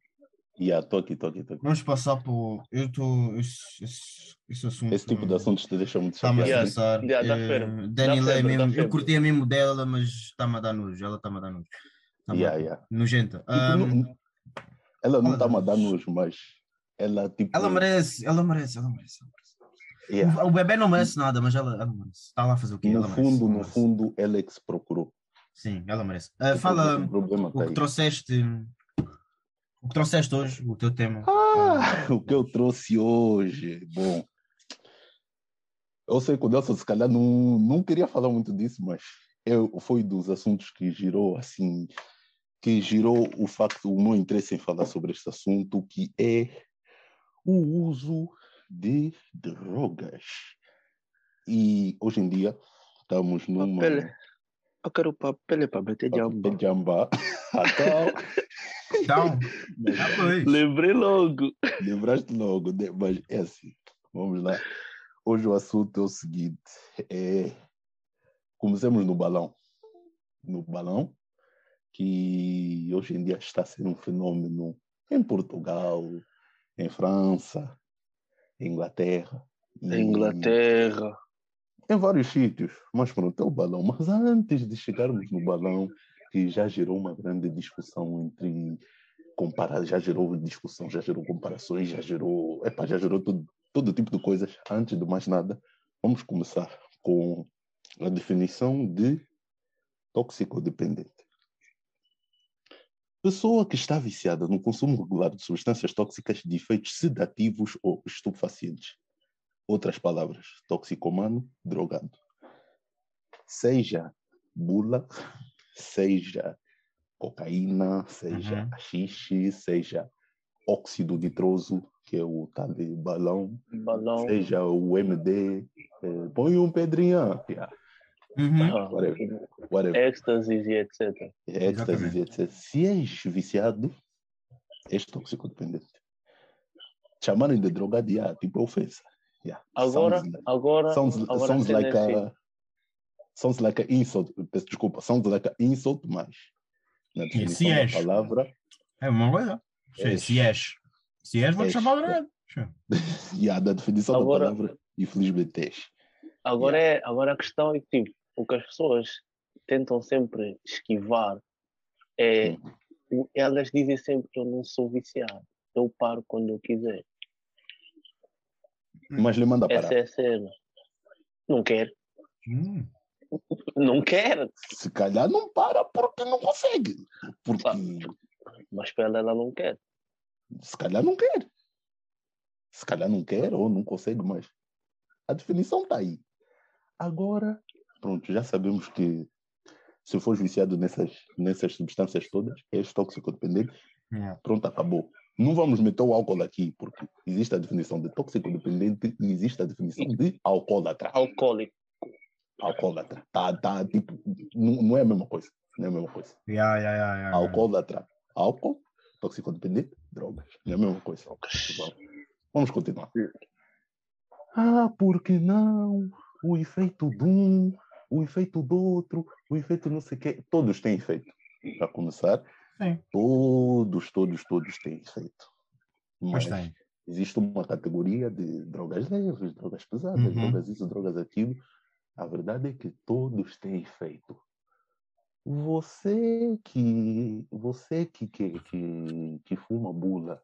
Yeah, tô aqui, tô aqui, tô aqui. Vamos passar por. Eu estou. Esse, esse, esse assunto. Esse tipo de assuntos te deixa muito Está-me a Yeah, estressar. yeah, dá Eh. Daniela Dá é dá mesmo. Eu febre. curtia mesmo dela, mas está-me a dar nojo. Ela está-me a dar nojo. Tá-me Yeah, yeah. Nojenta. Tipo, não- ela não fala está a dar nojo, mas ela tipo. ela merece, ela merece, ela merece. ela merece. Yeah. O, o bebê não merece nada, mas ela, ela merece. Está lá a fazer o quê? No Ela merece, fundo, ela no merece. fundo, ela é que se procurou. Sim, ela merece. O fala o o tá que aí. trouxeste. O que trouxeste hoje, o teu tema. Ah, o que eu trouxe hoje. Bom, eu sei que o Nelson, se calhar, não, não queria falar muito disso, mas eu, foi dos assuntos que girou, assim, que girou o facto, o meu interesse em falar sobre este assunto, que é o uso de drogas. E hoje em dia estamos numa. Papel. Eu quero papel para meter jamba. Jamba. Então, Então. Lembrei logo. Lembraste logo, né? mas é assim. Vamos lá. Hoje o assunto é o seguinte: é... comecemos no balão. No balão, que hoje em dia está sendo um fenômeno em Portugal, em França, em Inglaterra. Inglaterra. Em vários sítios. Mas pronto, é o balão. Mas antes de chegarmos no balão, que já gerou uma grande discussão entre comparar, já gerou discussão, já gerou comparações, já gerou, epa, já gerou todo, todo tipo de coisas. Antes de mais nada, vamos começar com a definição de toxicodependente. Pessoa que está viciada no consumo regular de substâncias tóxicas de efeitos sedativos ou estupefacientes. Outras palavras, toxicomano, drogado. Seja bula, [laughs] seja cocaína, seja Uhum. haxixe, seja óxido nitroso, que é o tal de balão, Balão. seja o MD, eh, põe um pedrinha, yeah, Uhum. Ah, whatever, whatever. Êxtasis e etc. Êxtase, Exatamente. etc. Se és viciado, és toxicodependente. Chamarem de drogado, yeah, tipo, é ofensa. Yeah. Agora, Sounds like- agora, sounds, agora sounds like é assim. a sounds like a insult peço desculpa sounds like a insult mas na definição se da és. palavra É uma coisa. És. Se és. Se és, vou-te chamar drogado. e a da definição Agora- da palavra infelizmente és Agora, é, agora a questão é que tipo, o que as pessoas tentam sempre esquivar é o- elas dizem sempre que eu não sou viciado, eu paro quando eu quiser. Mas lhe manda parar Essa é. Não quer, Hum. não quer, se calhar não para porque não consegue porque mas para ela ela não quer. se calhar não quer se calhar não quer ou não consegue mais a definição está aí agora pronto já sabemos que se for viciado nessas nessas substâncias todas és toxicodependente Yeah. pronto, acabou. Não vamos meter o álcool aqui, porque existe a definição de toxicodependente e existe a definição de alcoólatra. Alcoólico. Alcoólatra. Tá, tá, tipo, não, não é a mesma coisa. Não é a mesma coisa. Yeah, yeah, yeah, yeah. Alcoólatra, álcool, toxicodependente, drogas. Não é a mesma coisa. Vamos- Vamos continuar. Ah, porque não? O efeito de um, o efeito do outro, o efeito não sei o quê. Todos têm efeito. Para começar, Sim. todos, todos, todos têm efeito. Mas Mas tem. existe uma categoria de drogas leves, drogas pesadas, Uhum. drogas isso, drogas aquilo. A verdade é que todos têm efeito. Você que você que, que, que, que fuma bula,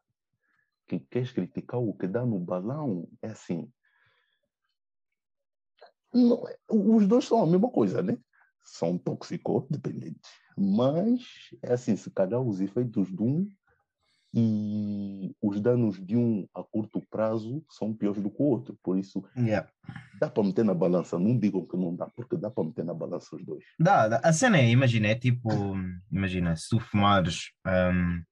que quer criticar o que dá no balão, é assim. Não, é, os dois são a mesma coisa, né? São toxicodependentes. Mas, é assim, se calhar os efeitos de um e os danos de um a curto prazo são piores do que o outro. Por isso, Yeah. dá para meter na balança. Não digam que não dá, porque dá para meter na balança os dois. Dá, dá. A cena é, imagina, é tipo, imagina, se tu fumares um,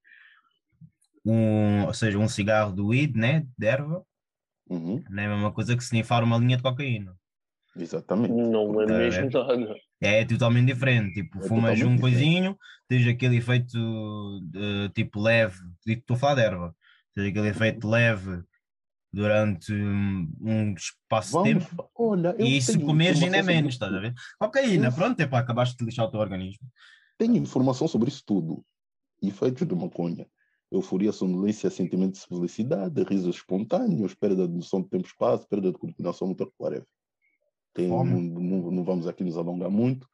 um, ou seja, um cigarro do weed, né, de erva, Uhum, não é a mesma coisa que snifar uma linha de cocaína. Exatamente. Não é Tá a mesmo nada. É totalmente diferente. Tipo, É fumas um diferente. coisinho, tens aquele efeito eh, tipo leve, tipo, estou a falar de erva, tens aquele efeito leve durante um, um espaço de tempo. olha, eu E se comeres ainda é menos, estás a ver? Cocaína, pronto, é para acabaste de lixar o teu organismo. Tenho informação sobre isso tudo. Efeitos de maconha. Euforia, sonolência, sentimento de felicidade, risos espontâneos, perda de noção de tempo e espaço, perda de coordenação motor, whatever. Tem, não, não, não vamos aqui nos alongar muito.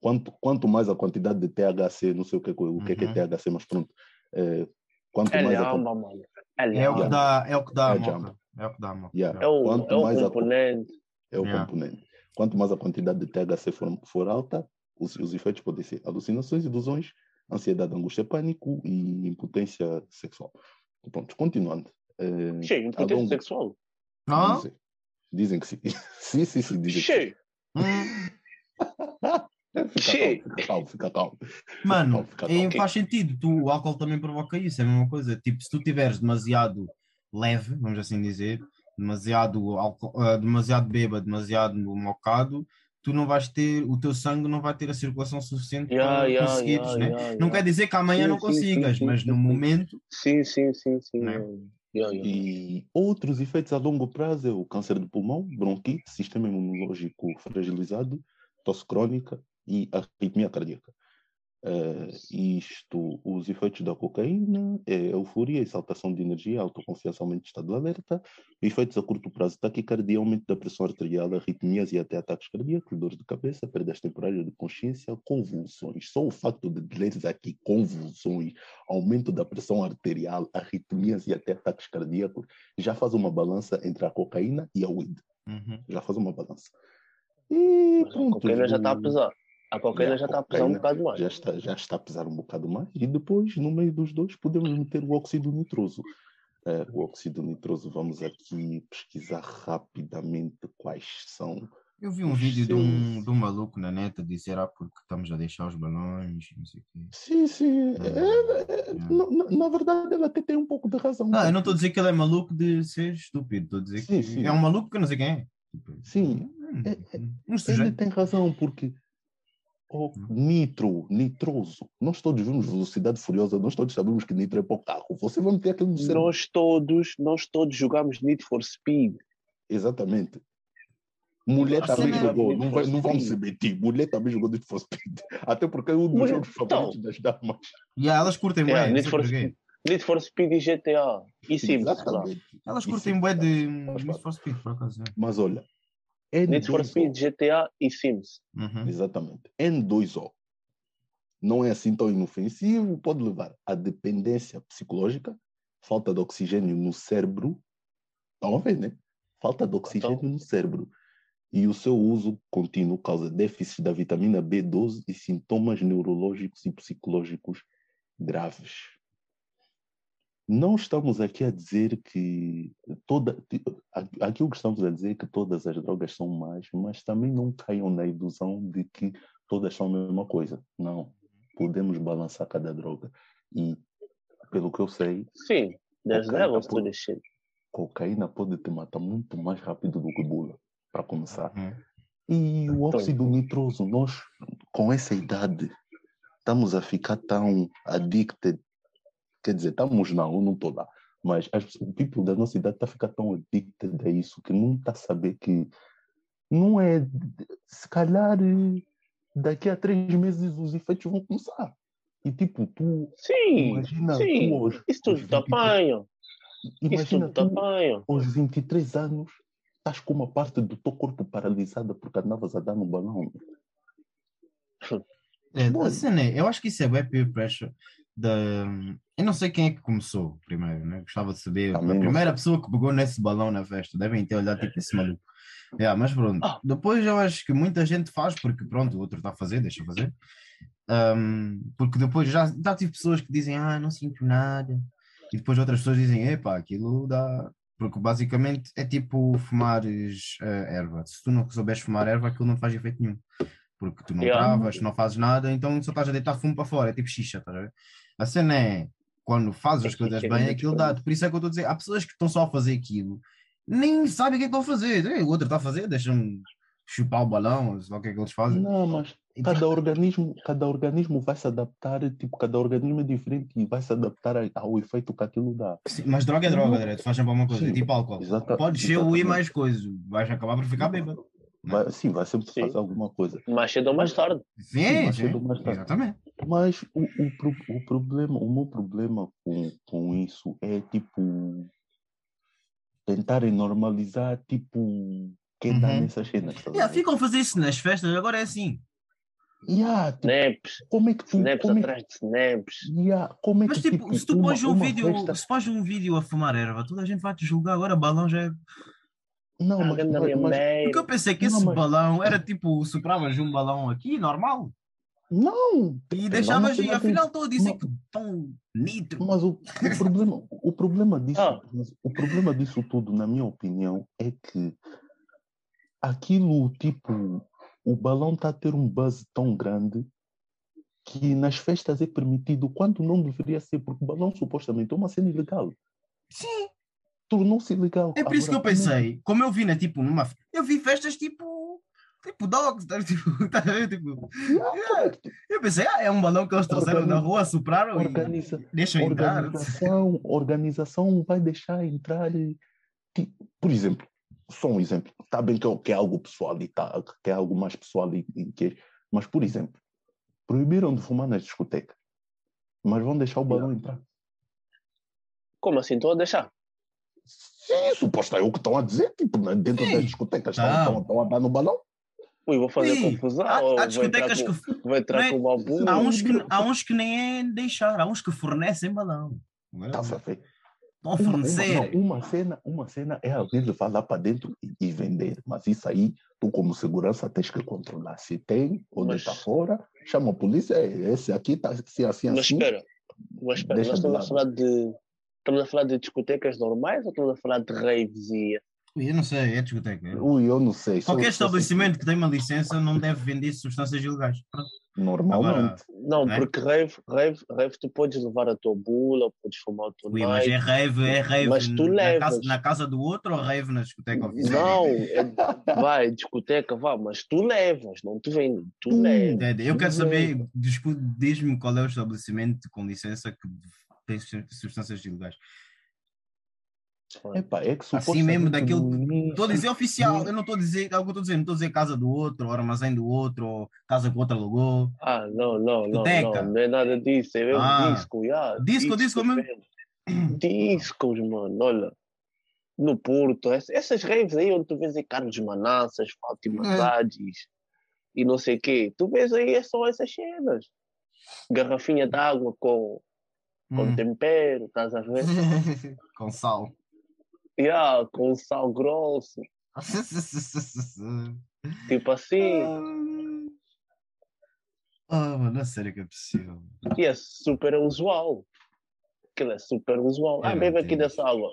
Quanto, quanto mais a quantidade de THC, não sei o que, é- o que, é que é Uhum. THC, mas pronto. é, quanto É mais a quan- lhamba, mano. É É o que dá, é o que dá a É moca. jamba. É o que dá a moca. Yeah. É o, Quanto é o mais a- componente. é o Yeah. componente. Quanto mais a quantidade de THC for, for alta, os, os efeitos podem ser alucinações, ilusões, ansiedade, angústia, pânico e impotência sexual. Pronto, continuando. Eh, Cheio, impotência longo- sexual. Ah? Dizem, dizem que sim. [laughs] sim, sim, sim, dizem que sim. Cheio. Hum, Fica calmo, fica calmo, fica calmo. Mano, Fica e calmo. faz sentido, tu, o álcool também provoca isso, é a mesma coisa. Tipo, se tu tiveres demasiado leve, vamos assim dizer, demasiado, álcool, ah, demasiado bêbado, demasiado mocado, tu não vais ter, o teu sangue não vai ter a circulação suficiente Yeah, para yeah, conseguires, yeah, né? yeah, Não yeah. quer dizer que amanhã Sim, não sim, consigas, sim, mas sim, no sim. momento, Sim, sim, sim, sim. Né? E outros efeitos a longo prazo é o câncer de pulmão, bronquite, sistema imunológico fragilizado, tosse crônica e arritmia cardíaca. Eh, isto, os efeitos da cocaína, é euforia, exaltação de energia, autoconfiança, aumento de estado de alerta, efeitos a curto prazo, taquicardia, aumento da pressão arterial, arritmias e até ataques cardíacos, dores de cabeça, perdas temporárias de consciência, convulsões. Só o facto de leres aqui convulsões, aumento da pressão arterial, arritmias e até ataques cardíacos, já faz uma balança entre a cocaína e a weed. Uhum. Já faz uma balança. E Mas a pronto. cocaína já está a pesar. A cocaína Yeah, já está a a pesar um bocado mais. já está, já está a pesar um bocado mais. E depois, no meio dos dois, podemos meter o óxido nitroso. Eh, o óxido nitroso, vamos aqui pesquisar rapidamente quais são. Eu vi um Os vídeo de um, seus- de um maluco na neta dizer, ah, porque estamos a deixar os balões, não sei o quê. Sim, sim. Ah, É, é, yeah. na, na- na verdade, ele até tem um pouco de razão. Não, eu não estou a dizer que ele é maluco de ser estúpido, estou a dizer Sim, que sim. é um maluco que eu não sei quem é. Tipo, Sim, hum, é- um Ele tem razão, porque o Hum. nitro, nitroso, nós todos vimos velocidade furiosa, nós todos sabemos que nitro é para o carro. Você vai meter aquilo no cérebro. Nós todos, nós todos jogamos Need for Speed. Exatamente. Mulher A também é jogou, não, vai, não vamos se mentir. Mulher também jogou Need for Speed. [laughs] Até porque é um dos jogos favoritos das damas. E elas curtem Yeah, bué, não Need for. Speed. Need for Speed e GTA. E. Exatamente. Elas curtem é bué de faz Need for Speed, por acaso. é. Mas olha, Need for N2O, Speed, GTA e Sims. Uhum. exatamente, N2O não é assim tão inofensivo, pode levar à dependência psicológica, falta de oxigênio no cérebro. Estão a ver, né? Falta de oxigênio Então. no cérebro. E o seu uso contínuo causa déficit da vitamina B12 e sintomas neurológicos e psicológicos graves. Não estamos aqui a dizer que toda. Aquilo que estamos a dizer é que todas as drogas são más, mas também não caiam na ilusão de que todas são a mesma coisa. Não. Podemos balançar cada droga. E, pelo que eu sei, Sim, levels to bom. this shit. cocaína pode te matar muito mais rápido do que bula, para começar. Uhum. E o Então. óxido nitroso, nós, com essa idade, estamos a ficar tão addicted. Quer dizer, estamos não, eu não estou lá. Mas as, o people da nossa idade está a ficar tão addicted a isso que não está a saber que não é. Se calhar eh, daqui a três meses os efeitos vão começar. E tipo, tu Sim, imagina sim. tu aos, Isso tudo aos te apanha. Isso imagina tudo te tu apanha. aos 23 anos estás com uma parte do teu corpo paralisada porque andavas a dar no balão. [laughs] É, Bom. a cena é, eu acho que isso é web peer pressure. Da... Eu não sei quem é que começou primeiro, né? Gostava de saber. Também a não primeira pessoa que pegou nesse balão na festa, devem ter olhado tipo esse maluco. Yeah, mas pronto, Ah. depois eu acho que muita gente faz porque pronto, o outro está a fazer, deixa fazer. Um, porque depois já, já tive pessoas que dizem, ah, não sinto nada, e depois outras pessoas dizem, epá, aquilo dá. Porque basicamente é tipo fumares eh, erva. Se tu não souberes fumar erva, aquilo não faz efeito nenhum. Porque tu não Yeah. travas, não fazes nada, então só estás a deitar fumo para fora, é tipo xixa, estás a ver? A cena é, quando fazes as coisas bem, aquilo dá Por isso é que eu estou a dizer, há pessoas que estão só a fazer aquilo, nem sabem o que é que estão a fazer. O outro está a fazer, deixa-me chupar o balão, sei lá o que é que eles fazem. Não, mas Então- cada [laughs] organismo, cada organismo vai se adaptar, tipo, cada organismo é diferente e vai se adaptar ao efeito que aquilo dá. Sim, mas droga é droga. André, tu faz sempre alguma coisa, Sim, tipo álcool. exata- Pode ser o e mais coisas, vais acabar por ficar bêbado. Vai, sim, vai sempre Sim. fazer alguma coisa. Mais cedo ou mais tarde. Sim, mais sim, cedo ou mais tarde. exatamente. Mas o, o, o problema, o meu problema com, com isso é tipo tentarem normalizar tipo quem dá Uhum. nessas cenas. a Yeah, ficam a fazer isso nas festas, agora é assim. Yeah, tipo, Snaps, como é que tu. snaps Como é, atrás de snaps. que- yeah, como é Mas que, tipo, se tu pões um vídeo, festa- se pões um vídeo a fumar erva, toda a gente vai te julgar, agora balão já é. Não, Ah, mas, mas, mas- Porque eu pensei que Não, esse mas- balão era tipo, sopravas um balão aqui, normal, não, e deixavas não e afinal estou a dizer Não. que tão nitro. Mas o, o problema, o problema disso, Ah. o problema disso tudo, na minha opinião, é que aquilo tipo, o balão está a ter um buzz tão grande que nas festas é permitido quando não deveria ser, porque o balão supostamente é uma cena ilegal. Sim, Tornou-se ilegal. é por isso que eu pensei, como eu vi na tipo numa. Eu vi festas tipo. Tipo dogs, tá, [laughs] tipo, tá a ver? Tipo, Yeah, [laughs] eu pensei, ah, é um balão que eles trouxeram Organiza- da rua, sopraram e organiza, deixam entrar. organização, organização vai deixar entrar. e, tipo, por exemplo, só um exemplo. Está bem que é, que é algo pessoal e tá, que é algo mais pessoal e, e que, mas por exemplo, proibiram de fumar nas discotecas, mas vão deixar o balão entrar. Como assim? Estou a deixar? Sim, suposto é o que estão a dizer, tipo, dentro Sim. das discotecas estão, estão, estão a dar no balão. Ui, vou fazer Sim, confusão. há, há vou discotecas que. com, vou entrar não é- com o balbu. Há uns, que, há uns que nem é deixar, há uns que fornecem balão. Estás a ver? Estão a Uma, uma, fornecer. não, uma cena, uma cena é abrir, levar lá para dentro e, e vender. Mas isso aí, tu como segurança tens que controlar. Se tem ou Mas- está fora, chama a polícia. "É, Esse aqui está assim, assim, Mas assim. espera, mas espera, nós estamos a falar de. Estamos a falar de discotecas normais ou estamos a falar de raves e. Ui, Eu não sei, é discoteca. Ui, eu não sei. Qualquer sei estabelecimento que tenha uma licença não deve vender substâncias ilegais. Pronto. Normalmente. Não, É? porque rave, rave, rave tu podes levar a tua bula, podes fumar o teu Ui, mas é rave, é rave Mas tu na, levas. casa, na casa do outro ou rave na discoteca oficial? Não, é, vai, discoteca, vá, mas tu levas, não te vende, tu Hum. levas. Eu quero Mas saber, diz-me qual é o estabelecimento com licença que tem substâncias ilegais. Epá, é que Assim mesmo, daquilo Estou a dizer oficial, eu não estou a dizer, é o que eu estou a dizer, não estou a dizer casa do outro, ou armazém do outro, ou casa que o outro alugou. Ah, não, não, não, não, não é nada disso, é mesmo Ah. disco, yeah, Disco, disco mesmo? mesmo. Discos, mano, olha. No Porto, ess- essas raves aí onde tu vês aí Carlos Manassas, Fátima É. Sades e não sei o quê, tu vês aí é só essas cenas. Garrafinha d'água com, com Hum. tempero, estás a ver? [laughs] com sal. Yeah, com sal grosso, [laughs] tipo assim. Ah, mano, a sério que é possível. E é super usual. Aquilo é super usual. Eu Ah, bebe aqui dessa água.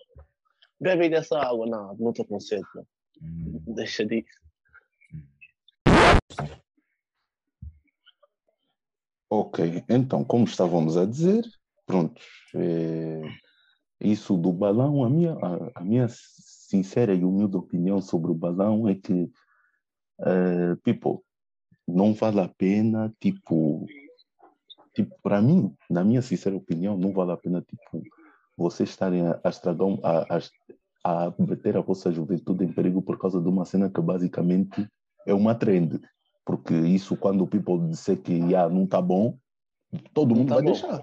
Bebe dessa água. Não, não te aconselho. não. Hum. Deixa disso. Ok, então, como estávamos a dizer, pronto, é, isso do balão, a minha, a, a minha sincera e humilde opinião sobre o balão é que, eh, people, não vale a pena, tipo, tipo, para mim, na minha sincera opinião, não vale a pena, tipo, vocês estarem a, a estragar, a, a, a meter a vossa juventude em perigo por causa de uma cena que basicamente é uma trend. Porque isso, quando o people disser que ah, não está bom, todo mundo tá vai bom. deixar.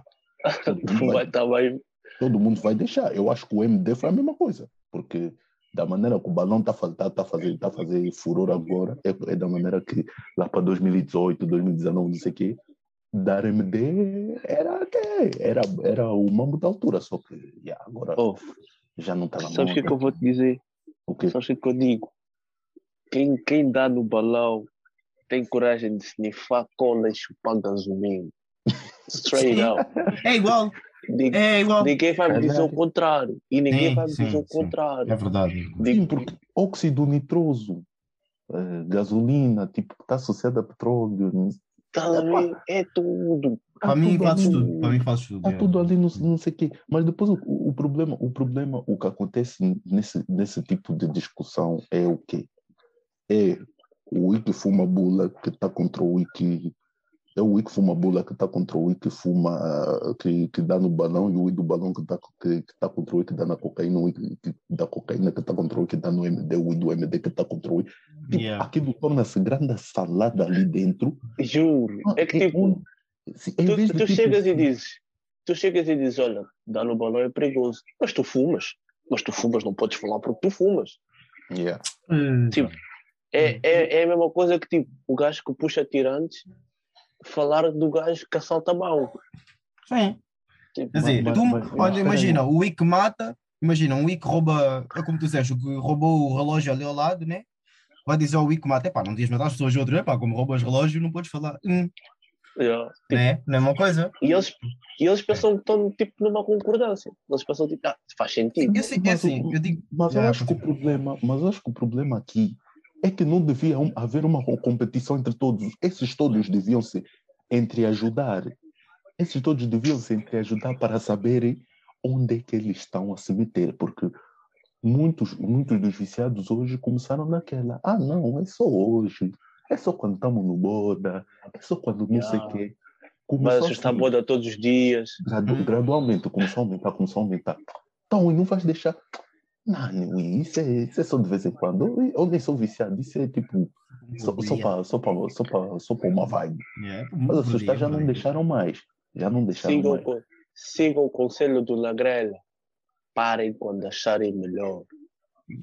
Todo [laughs] mundo Vai bem. todo mundo vai deixar. Eu acho que o MD foi a mesma coisa. Porque da maneira que o balão está tá, tá fazendo tá fazer furor agora, é, é, da maneira que lá para 2018, 2019, não sei o quê, da RMD era até era, era o mambo da altura, só que yeah, agora oh, já não está na mão. Sabes o que, que eu vou te dizer? O quê? Sabes o que eu digo? Quem, quem dá no balão tem coragem de snifar cola e chupar gasolina. Straight out. É igual. Ninguém, é igual. Ninguém vai me é dizer o contrário. E ninguém sim, vai me sim, dizer o contrário. É verdade. Sim, porque óxido nitroso, uh, gasolina, tipo, está associado a petróleo. Tá ali, é tudo. Para mim faz tudo. Para mim faz tudo. Está tudo ali, não, não sei o quê. Mas depois o, o, problema, o problema, o que acontece nesse, nesse tipo de discussão é o quê? É o Wiki fuma bula que está contra o Wiki é o I que fuma bula que está contra o I que fuma, que, que dá no balão, e o I do balão que está que, que tá contra o I que dá na cocaína, o I que, que dá cocaína que está contra o I que dá no MD, o I do MD que está contra o I. Tipo, yeah. Aquilo torna-se grande salada ali dentro. Juro. Ah, é que tipo, tu, tu tipo, chegas e dizes, tu chegas e dizes, olha, dar no balão é perigoso, mas tu fumas. Mas tu fumas, não podes falar porque tu fumas. Yeah. Tipo, é, é, é a mesma coisa que tipo, o gajo que puxa tirantes falar do gajo que assalta mal. Sim. Tipo, Quer dizer, mas, tu, mas, olha, imagina, o Wick mata, imagina, um Wick rouba, é como tu disseste, o que roubou o relógio ali ao lado, né? Vai dizer ao Wick mata, pá, não dias matar as pessoas de outro, pá, como roubas relógio, não podes falar. Hum. Yeah, tipo, né? Não é uma coisa. E eles, e eles pensam que estão tipo numa concordância. Eles pensam tipo, ah, faz sentido. Eu, sei, é assim, eu digo, mas eu acho que o problema, mas eu acho que o problema aqui é que não devia haver uma competição entre todos. Esses todos deviam se entreajudar. Esses todos deviam se entreajudar para saberem onde é que eles estão a se meter, porque muitos, muitos dos viciados hoje começaram naquela, ah não, é só hoje, é só quando estamos no boda, é só quando não sei o quê. Começou Mas está boda todos os dias. Gradu, hum. Gradualmente começou a aumentar, começou a aumentar. Então, e não vais deixar não, isso é, isso é só de vez em quando. Eu nem sou viciado, isso é tipo só, só para só para só para só para uma vibe. Yeah, Mas as pessoas já não deixaram mais. Já não deixaram sigam mais. Com, sigam o conselho do Lagrela. Parem quando acharem melhor.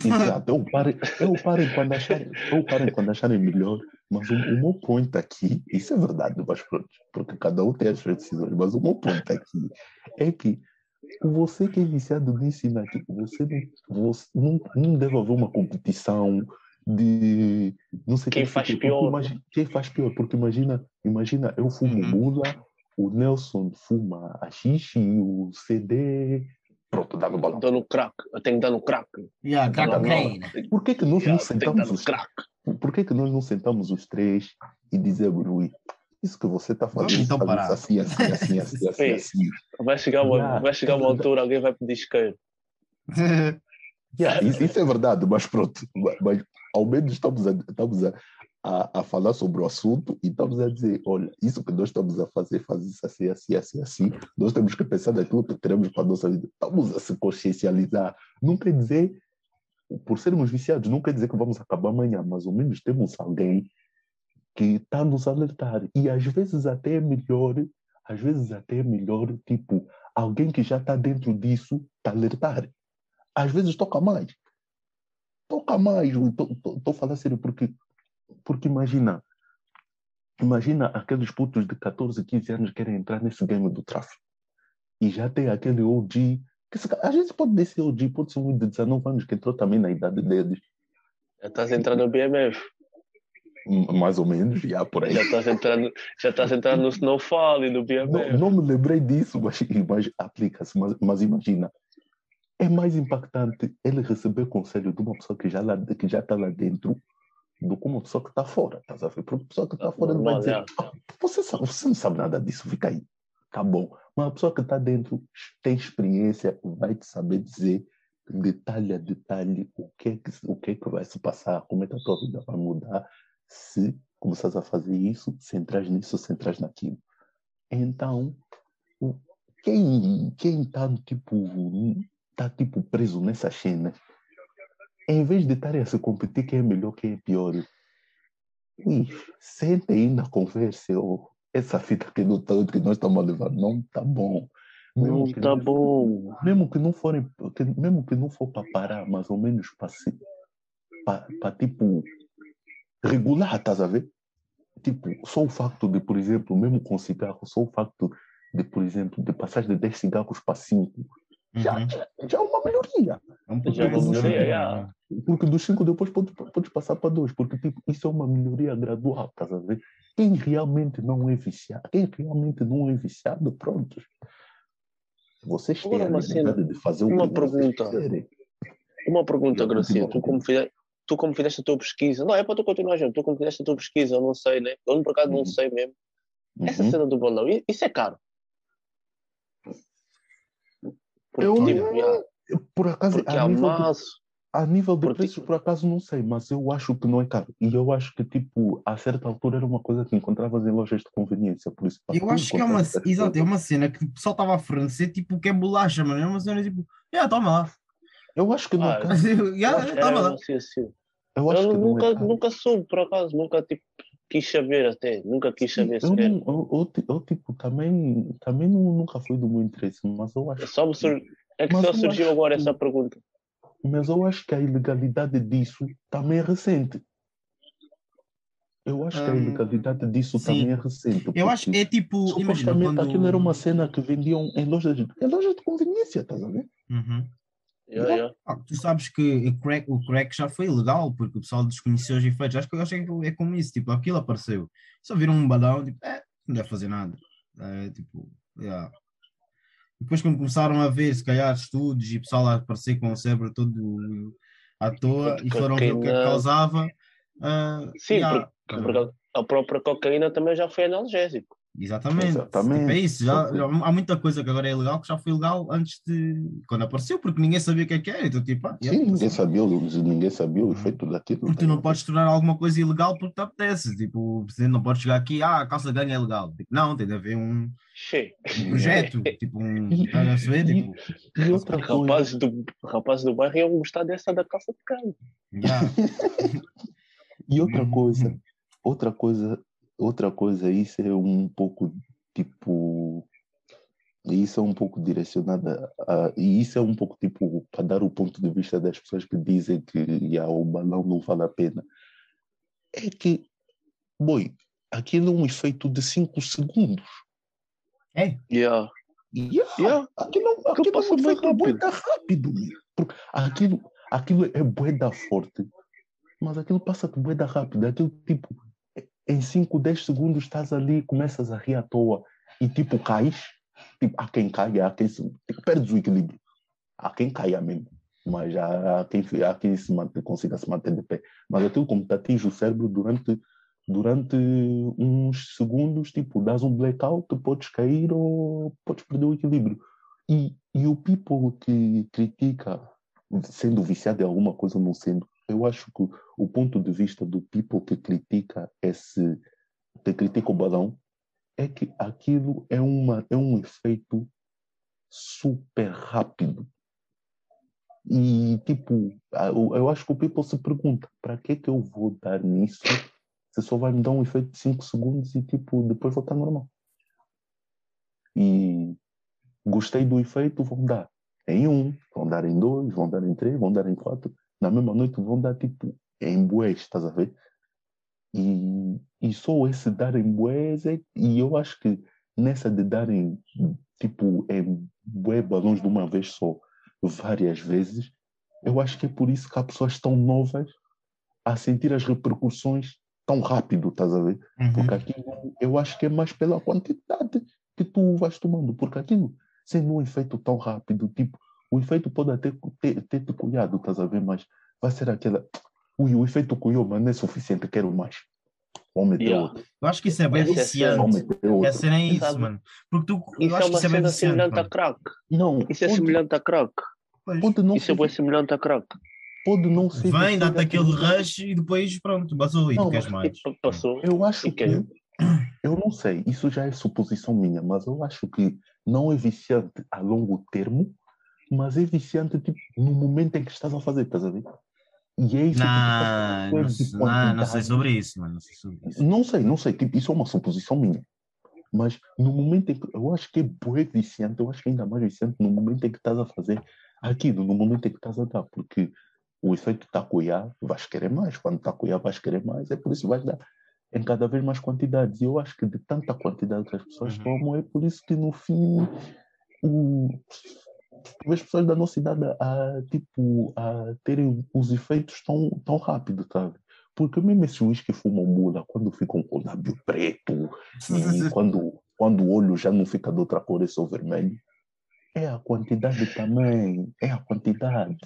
Exato, eu parem, eu parem quando acharem, eu parem quando acharem melhor. Mas o, o meu ponto aqui, isso é verdade, mas pronto, porque cada um tem as suas decisões, mas o meu ponto aqui é que você que é viciado nisso e naquilo, você, não, você não, não deve haver uma competição de não sei quem que faz pior. Imagina, quem faz pior, porque imagina, imagina eu fumo uhum. mula, o Nelson fuma a xixi, o CD. Pronto, dá no balão. Dá no crack, eu tenho que dar no crack. Yeah, crack cocaína. Por que, que nós yeah, não sentamos os crack? Por que, que nós não sentamos os três e dizemos, isso que você está fazendo então, parar. assim, assim, assim, assim, assim, assim. Vai chegar uma, yeah. vai chegar uma altura, alguém vai pedir isqueiro. [laughs] yeah, isso, isso, é verdade, mas pronto. Mas, ao menos estamos, a, estamos a, a, a, falar sobre o assunto e estamos a dizer, olha, isso que nós estamos a fazer, faz isso assim, assim, assim, assim. Nós temos que pensar naquilo que queremos para a nossa vida. Estamos a se consciencializar. Não quer dizer, por sermos viciados, não quer dizer que vamos acabar amanhã, mas ao menos temos alguém que está nos alertar. E às vezes até é melhor, às vezes até é melhor, tipo, alguém que já está dentro disso te alertar. Às vezes toca mais. Toca mais. Estou falando sério porque, porque imagina, imagina aqueles putos de 14, 15 anos que querem entrar nesse game do tráfico. E já tem aquele OG, que se, às vezes pode ser OG, pode ser um de 19 anos que entrou também na idade deles. Já estás entrando no BMF mais ou menos, já por aí. Já estás entrando, já estás entrando no Snowfall e no BMF. Não, não me lembrei disso, mas, mas aplica-se. Mas, mas, imagina, é mais impactante ele receber conselho de uma pessoa que já, lá, que já está lá dentro do que uma pessoa que está fora. Estás a ver? Porque a pessoa que está fora não vai dizer, ah, você, sabe, você não sabe nada disso, fica aí. Tá bom. Mas a pessoa que está dentro tem experiência, vai te saber dizer detalhe a detalhe o que, é que, o que é que vai se passar, como é que a tua vida vai mudar, se começares a fazer isso, se entras nisso, se entras naquilo. Então, quem quem está tipo tá tipo preso nessa cena, em vez de estarem a se competir quem é melhor, quem é pior, ui, sentem aí na conversa, oh, essa fita que, não tá, que nós estamos a levar não tá bom. Não que tá não- bom. mesmo que não forem, que- mesmo que não for para parar, mais ou menos para para tipo regular, estás a ver? Tipo, só o facto de, por exemplo, mesmo com cigarro, só o facto de, por exemplo, de passar de 10 cigarros para 5, já, Uhum. já, já é uma melhoria. É um pouco Já vou assim, dizer, né? Porque dos 5 depois podes, podes passar para 2, porque tipo, isso é uma melhoria gradual, estás a ver? Quem realmente não é viciado, quem realmente não é viciado, pronto. Vocês têm Agora a liberdade de fazer o uma que pergunta. Uma pergunta, Gracinha. Tu como, fizeste, tu como fizeste a tua pesquisa, não é para tu continuar, gente. Tu como fizeste a tua pesquisa, eu não sei, né? Eu por acaso não Uhum. sei mesmo. Essa Uhum. cena do balão, i- isso é caro. Porque, Eu tipo, Por acaso, a nível, de, maço. a nível de porque- preços, por acaso não sei, mas eu acho que não é caro. E eu acho que, tipo, a certa altura era uma coisa que encontravas em lojas de conveniência. Por isso, Eu tu acho que é uma, exato, é uma cena que o pessoal estava a fornecer, tipo, que é bolacha, mano. É uma cena tipo, já, toma lá. Eu acho que não Ah, é caro. [laughs] Eu que toma era lá. assim, assim. Eu acho Eu que não nunca, é nunca soube, por acaso, nunca tipo, quis saber até, nunca quis Sim, saber eu, sequer. não, eu, eu, eu, tipo, também, também não, nunca foi do meu interesse, mas eu acho, Só sur... É que Mas só surgiu agora que- essa pergunta. mas eu acho que a ilegalidade disso também é recente. Eu acho que a Hum, ilegalidade disso sim. também é recente. Eu acho que é tipo, imagina, Supostamente quando... aquilo era uma cena que vendiam em lojas de, em lojas de conveniência, estás a ver? Uhum. Yeah, yeah. Ah, tu sabes que o crack, o crack já foi ilegal, porque o pessoal desconheceu os efeitos. Acho que eu acho que é como isso, tipo, aquilo apareceu. Só viram um balão, tipo, é, não deve fazer nada. É, tipo, yeah. Depois quando começaram a ver, se calhar, estudos e o pessoal a aparecer com o cérebro todo à toa e foram ver o que é causava. ah, Sim, yeah, porque, porque a própria cocaína também já foi analgésico. Exatamente. Exatamente. Tipo, é isso. Já, já- há muita coisa que agora é ilegal que já foi legal antes de quando apareceu, porque ninguém sabia o que é que era. Então, tipo, ah, Sim, ninguém tá sabia, o- ninguém sabia o efeito daquilo. Porque tu não podes tornar alguma coisa ilegal porque te apetece. Tipo, o presidente não pode chegar aqui, ah, a calça ganha é legal. Tipo, não, tem de haver um, um projeto, [laughs] tipo, um. Estás a perceber? Tipo, E outra Rapazes do, rapazes do bairro iam gostar dessa da calça de cano. yeah. [laughs] e outra Uhum. coisa, outra coisa, outra coisa, isso é um pouco tipo. Isso é um pouco direcionada a, e isso é um pouco tipo para dar o ponto de vista das pessoas que dizem que yeah, o balão não vale a pena. É que, boi, aquilo é um efeito de 5 segundos. É, Yeah. Yeah, Yeah. Aquilo, aquilo é passa um bem efeito rápido. bué da rápido. Porque aquilo, aquilo é bué da forte, mas aquilo passa-te bué da rápido. Aquilo tipo, em 5, 10 segundos estás ali, começas a rir à toa e tipo cais. Tipo, há quem caia, há quem se, tipo, perdes o equilíbrio. Há quem caia mesmo. Mas há, há quem, há quem se mantém, consiga se manter de pé. Mas aquilo como te atinge o cérebro durante, durante uns segundos, tipo, dás um blackout, podes cair ou podes perder o equilíbrio. E, e o people que critica, sendo viciado em alguma coisa ou não sendo, eu acho que o ponto de vista do people que critica esse, que critica o balão, é que aquilo é, uma, é um efeito super rápido. E, tipo, eu acho que o people se pergunta, para que que eu vou dar nisso se só vai me dar um efeito de 5 segundos e, tipo, depois vou estar normal. E gostei do efeito, vão dar em um, vão dar em dois, vão dar em três, vão dar em quatro. Na mesma noite vão dar, tipo, em bués, estás a ver? E, e só esse dar em bués é, e eu acho que nessa de darem, tipo, em bué balões de uma vez só, várias vezes, eu acho que é por isso que há pessoas tão novas a sentir as repercussões tão rápido, estás a ver? uhum. Porque aquilo, eu acho que é mais pela quantidade que tu vais tomando, porque aquilo, sendo um efeito tão rápido, tipo, o efeito pode até ter, ter te cuidado, estás a ver? Mas vai ser aquela, ui, o efeito cuiou, mas não é suficiente, quero mais. Vamos meter Yeah. outro. eu acho que isso é bem é a viciante. Vamos meter outro. A cena é isso, Sabe? mano. Porque tu, eu Isso acho é que uma isso é bem cena viciante. semelhante a mano. crack. Não, Isso é semelhante a crack. Pois. pode não Isso é ser, bem semelhante a crack. pode não ser. Vem, dá-te aquele rush e depois, pronto, basou e tu Não, queres mas mais. E passou. Eu acho que. Eu não sei, isso já é suposição minha, mas eu acho que não é viciante a longo termo, mas é viciante tipo, no momento em que estás a fazer, estás a ver? E é isso Não, que não, estás sei- não, não sei sobre isso, mano. Não sei sobre isso. Não sei, não sei, tipo, isso é uma suposição minha. mas no momento em que eu acho que é bué viciante, eu acho que é ainda mais viciante no momento em que estás a fazer aquilo, no momento em que estás a dar, porque o efeito está a coiar, vais querer mais, quando está a coiar, vais querer mais, é por isso que vais dar em cada vez mais quantidades. E eu acho que de tanta quantidade que as pessoas uhum. tomam, é por isso que no fim o, as pessoas da nossa idade a, tipo, a terem os efeitos tão, tão rápido, sabe? Porque mesmo esses whisky fumam mula, quando ficam com o lábio preto, e quando, quando o olho já não fica de outra cor, é só vermelho, é a quantidade também, é a quantidade.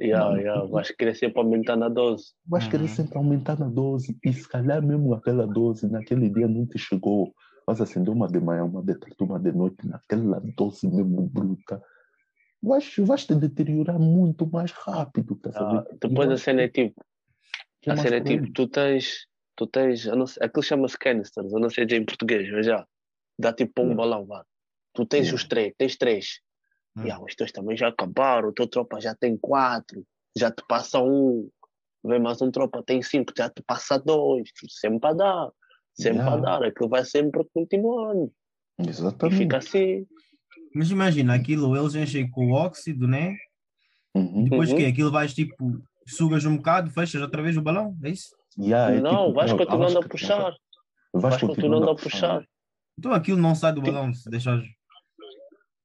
Yeah, não, yeah. Vais querer sempre aumentar na dose. Vais querer uhum. sempre aumentar na dose, e se calhar mesmo aquela dose naquele dia não te chegou. Vais acender uma de manhã, uma de tarde, uma de noite, naquela dose mesmo bruta vais, vais te deteriorar muito mais rápido. Tá ah, depois a cena é tipo, é a cena é tipo, tu tens, tu tens, não sei, aquilo chama-se canisters, eu não sei dizer em português, mas já, dá tipo um balão, vá. Tu tens os três, tens três. Hum. Yeah, os teus também já acabaram, o teu tropa já tem quatro, já te passa um, vem mais um tropa, tem cinco, já te passa dois, sempre a dar, sempre yeah. a dar, aquilo vai sempre continuando. Exatamente. E fica assim. Mas imagina, aquilo eles enchem com o óxido, né? Uhum. Depois uhum. que aquilo vais tipo, sugas um bocado, fechas outra vez o balão, é isso? Yeah, é não, tipo, vais continuando a puxar. Vais, continuando a puxar. Então aquilo não sai do balão se deixares.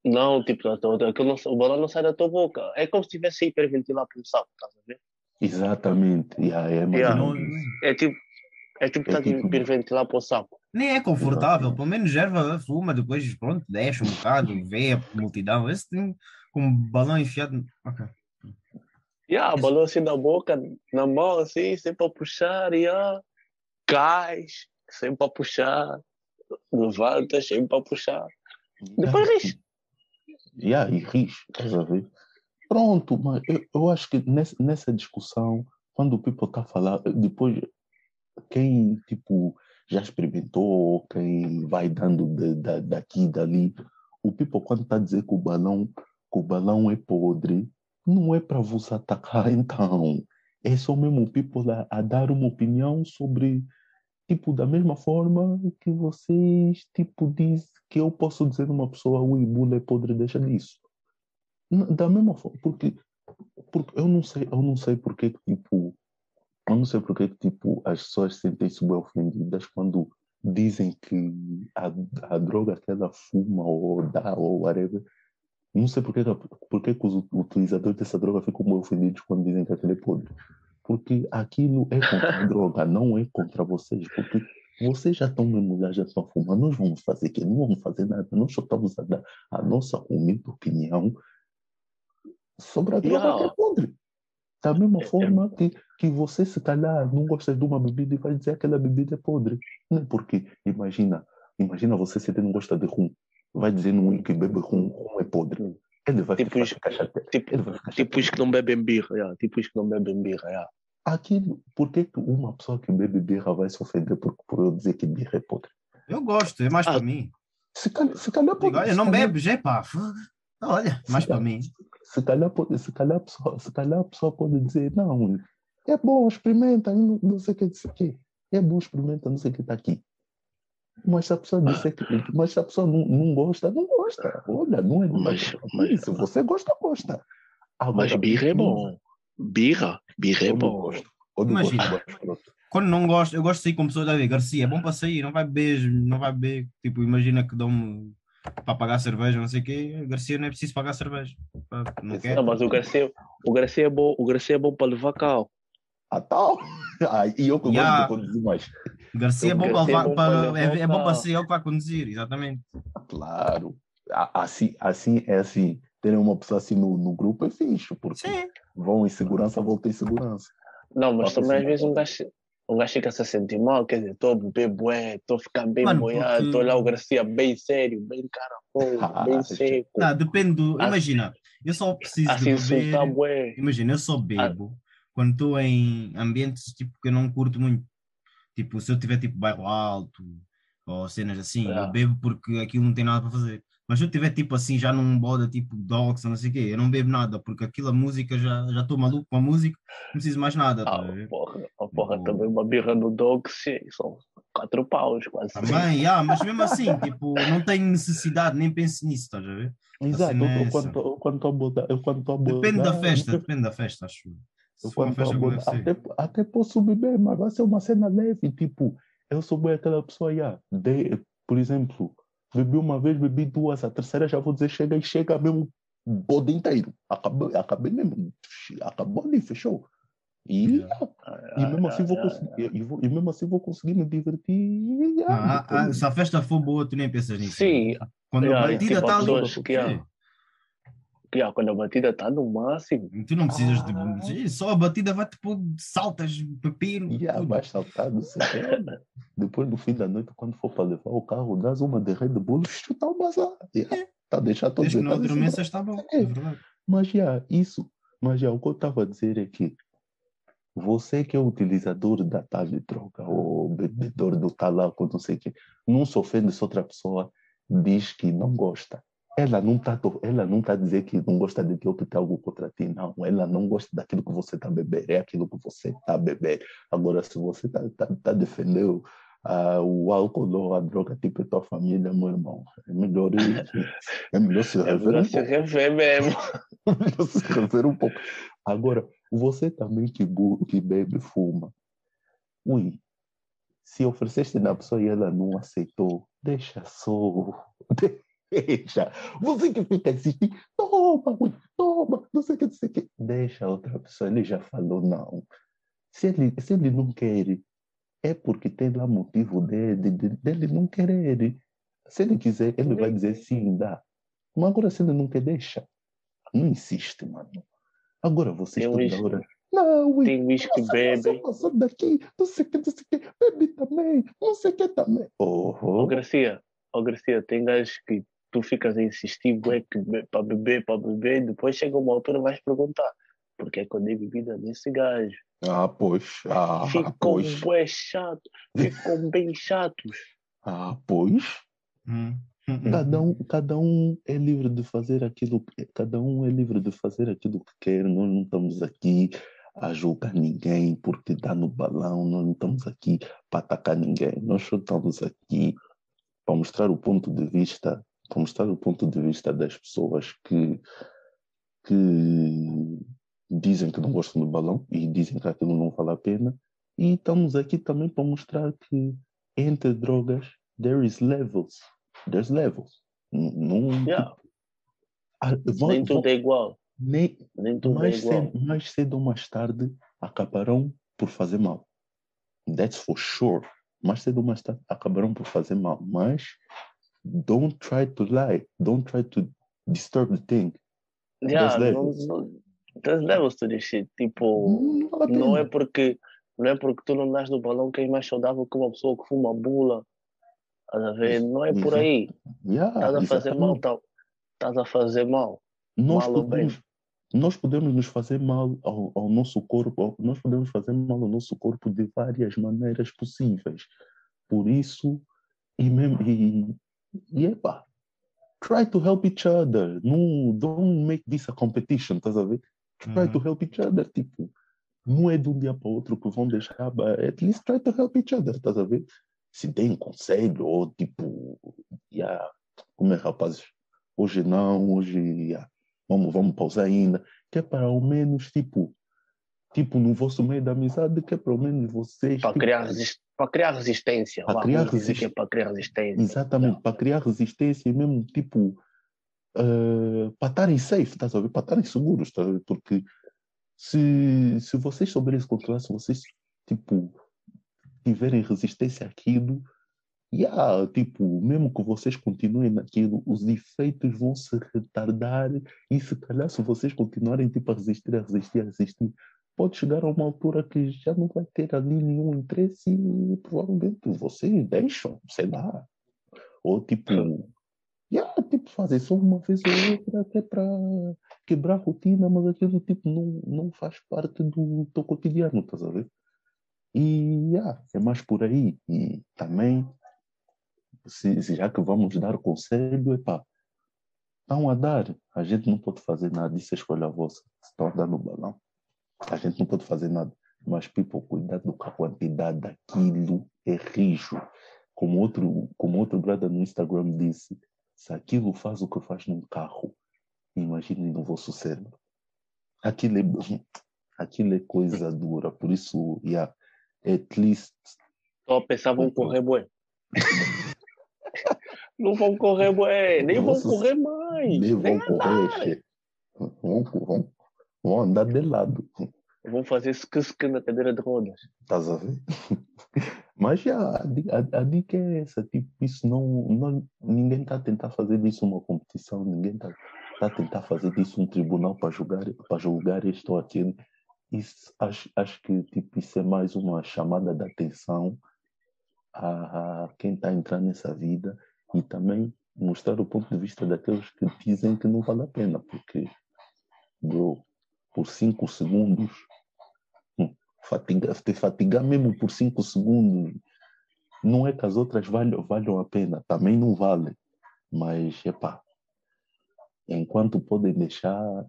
Não, tipo, aquilo não, o balão não sai da tua boca. É como se estivesse a hiperventilar por um saco, estás a ver? Exatamente. Yeah, é, yeah. Não... é tipo, é tipo, é, tipo... hiperventilar para o saco. Nem é confortável, pelo menos erva fuma, depois pronto, deixa um bocado, vê a multidão. Esse tem com um balão enfiado. Ok. Yeah, Esse... balão assim na boca, na mão, assim, sempre para puxar, e yeah. cais, sempre para puxar, levanta, sempre para puxar. Depois ris. Yeah, e ris, estás a ver? Pronto, mas eu, eu acho que nessa, nessa discussão, quando o people está a falar, depois quem tipo já experimentou, quem vai dando de, de, daqui e dali. O people, quando está a dizer que o balão, que o balão é podre, não é para vos atacar, [laughs] então. É só mesmo o people a, a, dar uma opinião sobre, tipo, da mesma forma que vocês, tipo, diz que eu posso dizer uma pessoa, o bula é podre, deixa disso. Da mesma forma, porque, porque eu não sei, eu não sei porque, tipo, eu não sei porque tipo, as pessoas sentem-se bem ofendidas quando dizem que a, a droga que ela fuma ou dá ou whatever. Não sei porque, porque que os utilizadores dessa droga ficam bem ofendidos quando dizem que aquilo é podre. Porque aquilo é contra a [laughs] droga, não é contra vocês. Porque vocês já estão mesmo lá, já estão fumando. Nós vamos fazer que Não vamos fazer nada. Nós só estamos a dar a nossa humilde opinião sobre a droga yeah. que é podre. Da mesma é, é forma que, que você, se calhar, não gosta de uma bebida e vai dizer que aquela bebida é podre. Não é porque, imagina, imagina você se ele não gosta de rum, vai dizer no que bebe rum, rum é podre. Ele vai tipo ficar chateado. Tipo, ele vai ficar tipo os que não bebem birra, yeah. tipo os que não bebem birra. Yeah. Aquilo, por que uma pessoa que bebe birra vai se ofender por, por eu dizer que birra é podre? Eu gosto, é mais ah, para [laughs] mim. Se calhar, se calhar pode, Olha, não bebe, já é pá. Olha, mais para mim se calhar, pode, se, calhar a pessoa, se calhar a pessoa pode dizer, não, é bom, experimenta, não, não sei o que, não que. É bom, experimenta, não sei o que está aqui. Mas se a pessoa disser que. Mas se a pessoa não, não gosta, não gosta. Olha, não é. Mas, mas se você gosta, gosta. Agora, mas birra é bom. Birra, birra é bom. Imagina, quando não gosto, eu gosto de sair com pessoas a ver, Garcia, é bom para sair, não vai beber, não vai beber. Tipo, imagina que dão para pagar cerveja, não sei o quê, o Garcia não é preciso pagar cerveja. Não, quer. não mas o Garcia, o Garcia é bom, o Garcia é bom para levar carro. Ah, tal? Ah, e eu que yeah. gosto de conduzir mais. Garcia é bom para levar, é bom para, para, é, é bom para ser ele para conduzir, exatamente. Claro. Assim, assim é assim. Ter uma pessoa assim no, no grupo é fixe, porque Sim. vão em segurança, voltam em segurança. Não, mas também às vezes um gajo, um gajo fica-se a sentir mal, quer dizer, estou a beber bué, estou a ficar bem moiado, estou porque... lá o Garcia bem sério, bem cara ah, [laughs] bem seco. Não, depende do... Imagina, eu só preciso assim, de beber... Bué. Imagina, eu só bebo ah. Quando estou em ambientes tipo, que eu não curto muito. Tipo, se eu tiver tipo bairro alto ou cenas assim, eu ah. bebo porque aquilo não tem nada para fazer. Mas se eu tiver tipo assim, já num boda tipo dogs, não sei o quê, eu não bebo nada, porque aquela música já já estou maluco com a música, não preciso mais nada. Tá ah, tá porra, a porra, também uma birra no dogs, só quatro paus, quase. Também, [laughs] ah, mas mesmo assim, tipo, não tenho necessidade, nem penso nisso, estás a ver? Exato, cena é eu essa. quando estou- eu quando estou a a Depende da festa, eu- depende da festa, acho. Eu Se for uma quando estou a festa como abordar, deve ser. até, até posso beber, mas vai ser uma cena leve, tipo, eu sou bem aquela pessoa, yeah, de, por exemplo, bebi uma vez, bebi duas, a terceira já vou dizer chega e chega mesmo o bode inteiro. Acabei, acabei mesmo, acabou ali, fechou. E, Yeah. e, mesmo assim vou Ah, conseguir, e, vou- e mesmo assim vou conseguir me divertir. ah, ah, depois- se a festa for boa, tu nem pensas nisso. Sim, Quando yeah, a tipo, está há ali, ah, quando a batida está no máximo, tu não precisas de. Ah. Só a batida vai-te pôr de saltas, pepino. Yeah, vai saltar, não sei o quê. Depois, no fim da noite, quando for para levar o carro, dás uma de Red Bull, chuta o bazar. Yeah. Tá a deixar todos Desde que não adormeças, está bom. É. É verdade. Mas já, isso. Mas já, o que eu estava a dizer é que você que é utilizador da tal de droga, ou bebedor do talaco, não sei o quê, não se ofende se outra pessoa diz que não gosta. Ela não está ela não tá a dizer que não gosta de que tem algo contra ti, não. Ela não gosta daquilo que você está beber, é aquilo que você está beber. Agora, se você está tá, tá defendendo ah, o álcool ou a droga, tipo tua família, meu irmão, é melhor, é melhor se [laughs] é rever melhor um se rever mesmo. [laughs] se rever um pouco. Agora, você também que, que bebe, fuma. Ui, se ofereceste na pessoa e ela não aceitou, deixa só. [laughs] Deixa. Você que fica insistindo, toma, toma, não sei o que, não sei o que. Deixa a outra pessoa, ele já falou não. Se ele, se ele não quer, é porque tem lá motivo dele, de- dele não querer. Se ele quiser, ele vai dizer sim, dá. Mas agora se ele não quer, deixa. Não insiste, mano. Agora vocês toda uísque- hora. Não, ui, Tem uísque que bebe. nossa, daqui, não sei o que, não sei o que, bebe também, não sei o que também. Ó Oh, Garcia, ó Garcia, tem gajos que tu ficas a insistir bué, que be- para beber, para beber, depois chega uma altura e vais perguntar porque é que eu dei bebida nesse gajo. ah, pois, ah, Ficam pois, bué chato, ficam [laughs] bem chatos. ah, pois. Hum, hum, hum. Cada um, cada um é livre de fazer aquilo que cada um é livre de fazer aquilo que quer. Nós não estamos aqui a julgar ninguém porque está no balão, nós não estamos aqui para atacar ninguém. Nós só estamos aqui para mostrar o ponto de vista, para mostrar o ponto de vista das pessoas que, que dizem que não gostam do balão e dizem que aquilo não vale a pena. E estamos aqui também para mostrar que entre drogas there is levels. There's levels. Não, Yeah, Ah, vão- nem vão- tudo é igual. nem- Nem tudo é mais, igual. cedo, mais cedo ou mais tarde acabarão por fazer mal. That's for sure. Mais cedo ou mais tarde acabarão por fazer mal. Mas don't try to lie. Don't try to disturb the thing. Yeah, There's não, levels. não, there's levels to this shit. Tipo, Não vale a não é porque não é porque tu não nasces no balão que és mais saudável que uma pessoa que fuma bula. Estás a ver? Não é por aí. Yeah, Estás a fazer mal, tá- estás a fazer mal. nós mal podemos, nós podemos nos fazer mal ao, ao nosso corpo, ao- nós podemos fazer mal ao nosso corpo de várias maneiras possíveis. Por isso, e mesmo, e, e epa, try to help each other. Não, don't make this a competition, estás a ver? Try to Uhum. help each other, tipo, não é de um dia para o outro que vão deixar, but at least try to help each other, estás a ver? Se tem um conselho, ou tipo, yeah, como é rapazes, hoje não, hoje yeah, vamos, vamos pausar ainda, que é para ao menos, tipo, tipo, no vosso meio da amizade, que é para ao menos vocês. Para tipo, criar, resist... para criar resistência. Para criar é resist- para criar resistência. Exatamente, para criar resistência e mesmo, tipo, eh, para estarem safe, estás a ver? Para estarem seguros, estás a ver? Porque se, se vocês souberem se controlar, se vocês, tipo, tiverem resistência àquilo, yeah, tipo, mesmo que vocês continuem naquilo, os efeitos vão se retardar e se calhar se vocês continuarem, tipo, a resistir, a resistir, a resistir, pode chegar a uma altura que já não vai ter ali nenhum interesse e provavelmente vocês deixam, sei lá. Ou tipo, yeah, tipo fazer só uma vez ou outra até para quebrar a rotina, mas aquilo tipo não, não faz parte do teu cotidiano, estás a ver? E yeah, é mais por aí. E também, se, se já que vamos dar conselho, epá, estão a dar, a gente não pode fazer nada, isso é escolha vossa. Estão a dar no balão, a gente não pode fazer nada. Mas, people, cuidado com a quantidade daquilo, é rijo. Como outro, como outro brother no Instagram disse, se aquilo faz o que faz num carro, imagine no vosso cérebro. Aquilo é, aquilo é coisa dura, por isso, yeah, at least. Só pensavam correr bué. [laughs] não vão correr bué, nem vão correr mais. Nem vão correr, vão, vão, vão andar de lado. Vão fazer sk na cadeira de rodas. Estás a ver? [laughs] Mas já, a, a, a, dica é essa, tipo, isso não, não ninguém está a tentar fazer disso uma competição, ninguém está tá a tentar fazer disso um tribunal para julgar, para julgar isto ou aquilo. Isso, acho, acho que tipo, isso é mais uma chamada de atenção a, a quem está entrando nessa vida e também mostrar o ponto de vista daqueles que dizem que não vale a pena, porque, bro, por cinco segundos fatiga, te fatigar mesmo por cinco segundos, não é que as outras valham, valham a pena, também não vale. Mas, epá, enquanto podem deixar,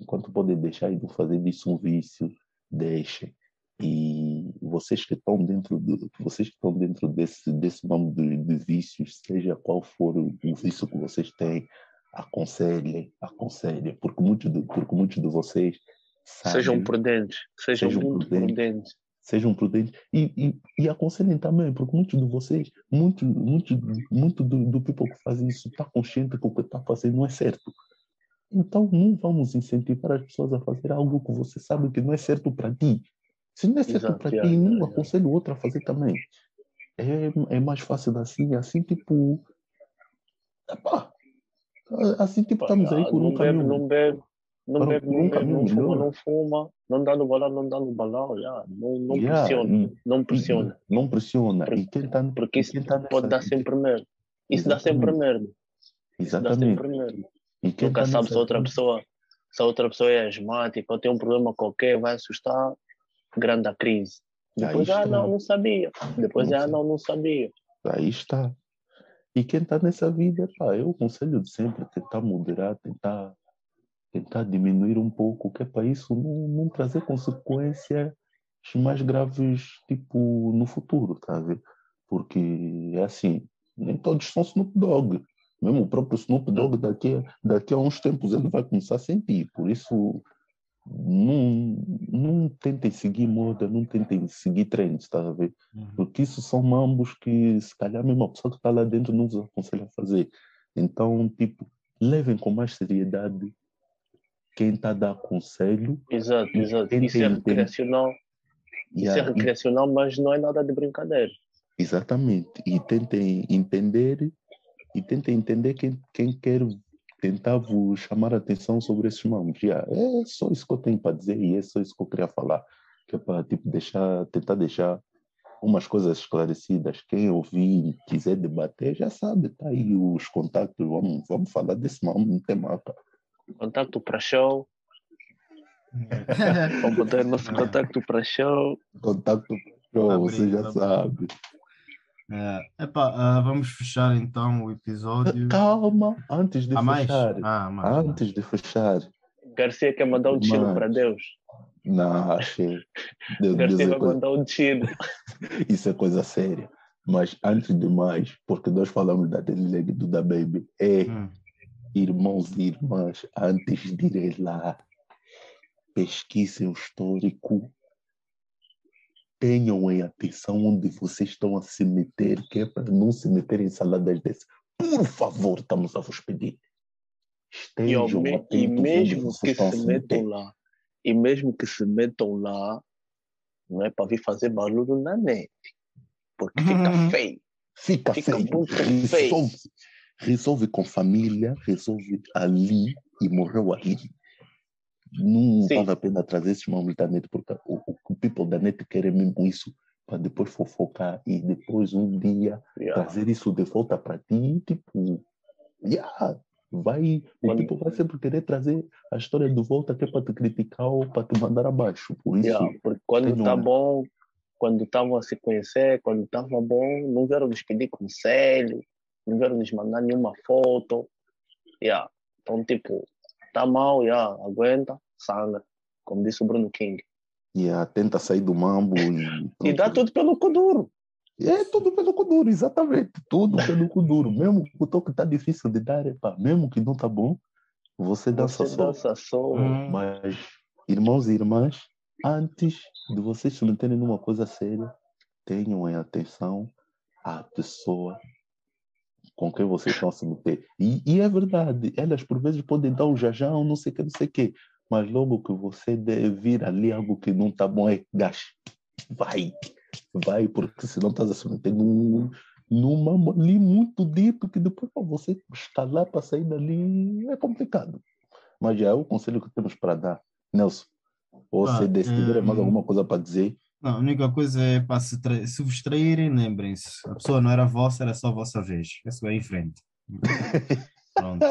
enquanto podem deixar e não fazer disso um vício, deixem. E vocês que estão dentro de, vocês que estão dentro desse desse nome de, de vícios, seja qual for o vício que vocês têm, aconselhem, aconselhem, porque muitos de, porque muitos de vocês Sabe? Sejam prudentes, sejam, sejam muito prudentes. prudentes. Sejam prudentes. E, e, e aconselhem também, porque muitos de vocês, muito, muito, muito do, do people que faz isso está consciente que o que está fazendo não é certo. Então não vamos incentivar as pessoas a fazer algo que você sabe que não é certo para ti. Se não é certo para ti, não aconselho outro a fazer também. É, é mais fácil assim, assim tipo. Epá, assim tipo estamos aí por um caminho. Não bebe, não bebe, não bebe, não fuma, não fuma, não dá no balão, não dá no balão, yeah. não, não yeah. pressiona, não pressiona. Não pressiona. Porque, e quem tá, porque isso tá pode dar sempre merda. Isso dá sempre merda. Exatamente. Isso dá sempre merda. E quem Nunca tá sabe se outra pessoa, se a outra pessoa é asmática ou tem um problema qualquer, vai assustar, grande a crise. Depois, ah, não, não sabia. Depois, ah, não, não sabia. Aí está. E quem está nessa vida, pá, eu aconselho de sempre tentar moderar, tentar tentar diminuir um pouco, que é para isso não, não trazer consequências mais graves, tipo, no futuro, tá a ver? Porque é assim, nem todos são Snoop Dogg. Mesmo o próprio Snoop Dogg, daqui, daqui a uns tempos, ele vai começar a sentir. Por isso, não, não tentem seguir moda, não tentem seguir trends, tá a ver? Uhum. Porque isso são mambos que, se calhar, mesmo a pessoa que está lá dentro não nos aconselha a fazer. Então, tipo, levem com mais seriedade quem está a dar conselho. Exato, exato. Isso é recreacional. Isso é recreacional, mas não é nada de brincadeira. Exatamente. E tentem entender e tentem entender quem, quem quer tentar vos chamar a atenção sobre esses mamos. Yeah, é só isso que eu tenho para dizer e é só isso que eu queria falar. Que é para tipo, deixar, tentar deixar umas coisas esclarecidas. Quem ouvir quiser debater já sabe, tá aí os contatos. Vamos, vamos falar desse mamo, não tem mapa. Contacto para show. [laughs] Vamos botar nosso contacto para show. Contacto para show, você já sabe. É, epa, uh, vamos fechar então o episódio. Calma, antes de ah, fechar. Ah, mais, antes mais. de fechar. Garcia quer mandar um tiro para Deus. Não, achei. Deus, Garcia Deus vai coisa... mandar um tiro. [laughs] Isso é coisa séria. Mas antes de mais, porque nós falamos da Dele do da Baby, é hum irmãos e irmãs, antes de irem lá, pesquisem o histórico, tenham em atenção onde vocês estão a se meter, que é para não se meter em saladas dessas. Por favor, estamos a vos pedir. Estejam e, atentos e mesmo que se metam lá, e mesmo que se metam lá, não é para vir fazer barulho na net, porque fica uhum. feio. Fica, fica feio. muito feio resolve com família, resolve ali e morreu ali. Não Sim. vale a pena trazer esses nomes da net, porque o, o people da net querem mesmo isso para depois fofocar e depois um dia yeah. trazer isso de volta para ti, tipo, yeah, vai, o tipo vai sempre querer trazer a história de volta que é para te criticar ou para te mandar abaixo. Por isso, yeah, porque quando está bom, quando estavam a se conhecer, quando estava bom, não vieram nos pedir conselho, não vieram nos mandar nenhuma foto. Yeah. Então, tipo, tá mal, yeah, aguenta, sangra, como disse o Bruno King. Yeah, tenta sair do mambo e. [laughs] E dá tudo pelo Kuduro. É tudo pelo Kuduro, exatamente. Tudo pelo Kuduro. Mesmo que o toque tá difícil de dar, epa, mesmo que não tá bom, você dança Você só. dança só. Hum. Mas, irmãos e irmãs, antes de vocês se meterem numa coisa séria, tenham em atenção à pessoa com quem vocês estão a se meter. E, e é verdade, elas por vezes podem dar um jajão, não sei o que, não sei o que, mas logo que você deve vir ali algo que não está bom, é gás. Vai, vai, porque senão estás a se meter num, numa ali muito dito que depois para você lá para sair dali é complicado. Mas já é o conselho que temos para dar. Nelson, ou Ah, se decidirem mais hum. alguma coisa para dizer, Não, a única coisa é para se, se vos traírem, lembrem-se. A pessoa não era vossa, era só a vossa vez. Isso vai em frente. [laughs] Pronto.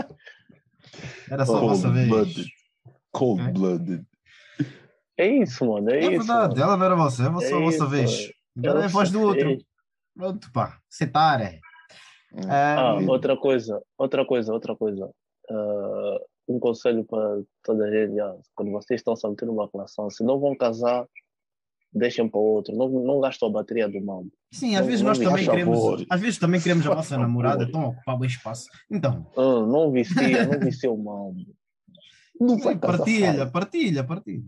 Era só a vossa vez. Cold-blooded. Cold-blooded. É isso, mano. É, É isso. verdade, mano. ela não era vossa, é a vossa, É a vossa isso, vez. é. Agora é a voz do outro. Pronto, pá. Setare. Ah, Ah, outra coisa, outra coisa, outra coisa. Ah, um conselho para toda a gente, quando vocês estão se meter numa relação, se não vão casar, deixem para o outro. Não, não gastem a bateria do mambo. sim, às não- vezes nós também queremos. favor. Às vezes também queremos a nossa [laughs] namorada, estão a ocupar bem espaço. Então, Ah, não vicia, [laughs] não vicia o mambo. Não vai partilha, fácil. partilha, partilha.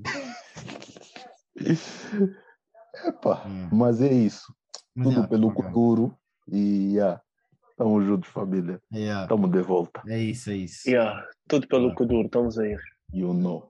Epá, Hum. mas é isso. Mas, Tudo yeah, pelo bacana. futuro. E yeah, estamos juntos, família. Yeah, Estamos de volta. É isso, é isso. Yeah, tudo pelo Ah. Kuduro, estamos aí. You know.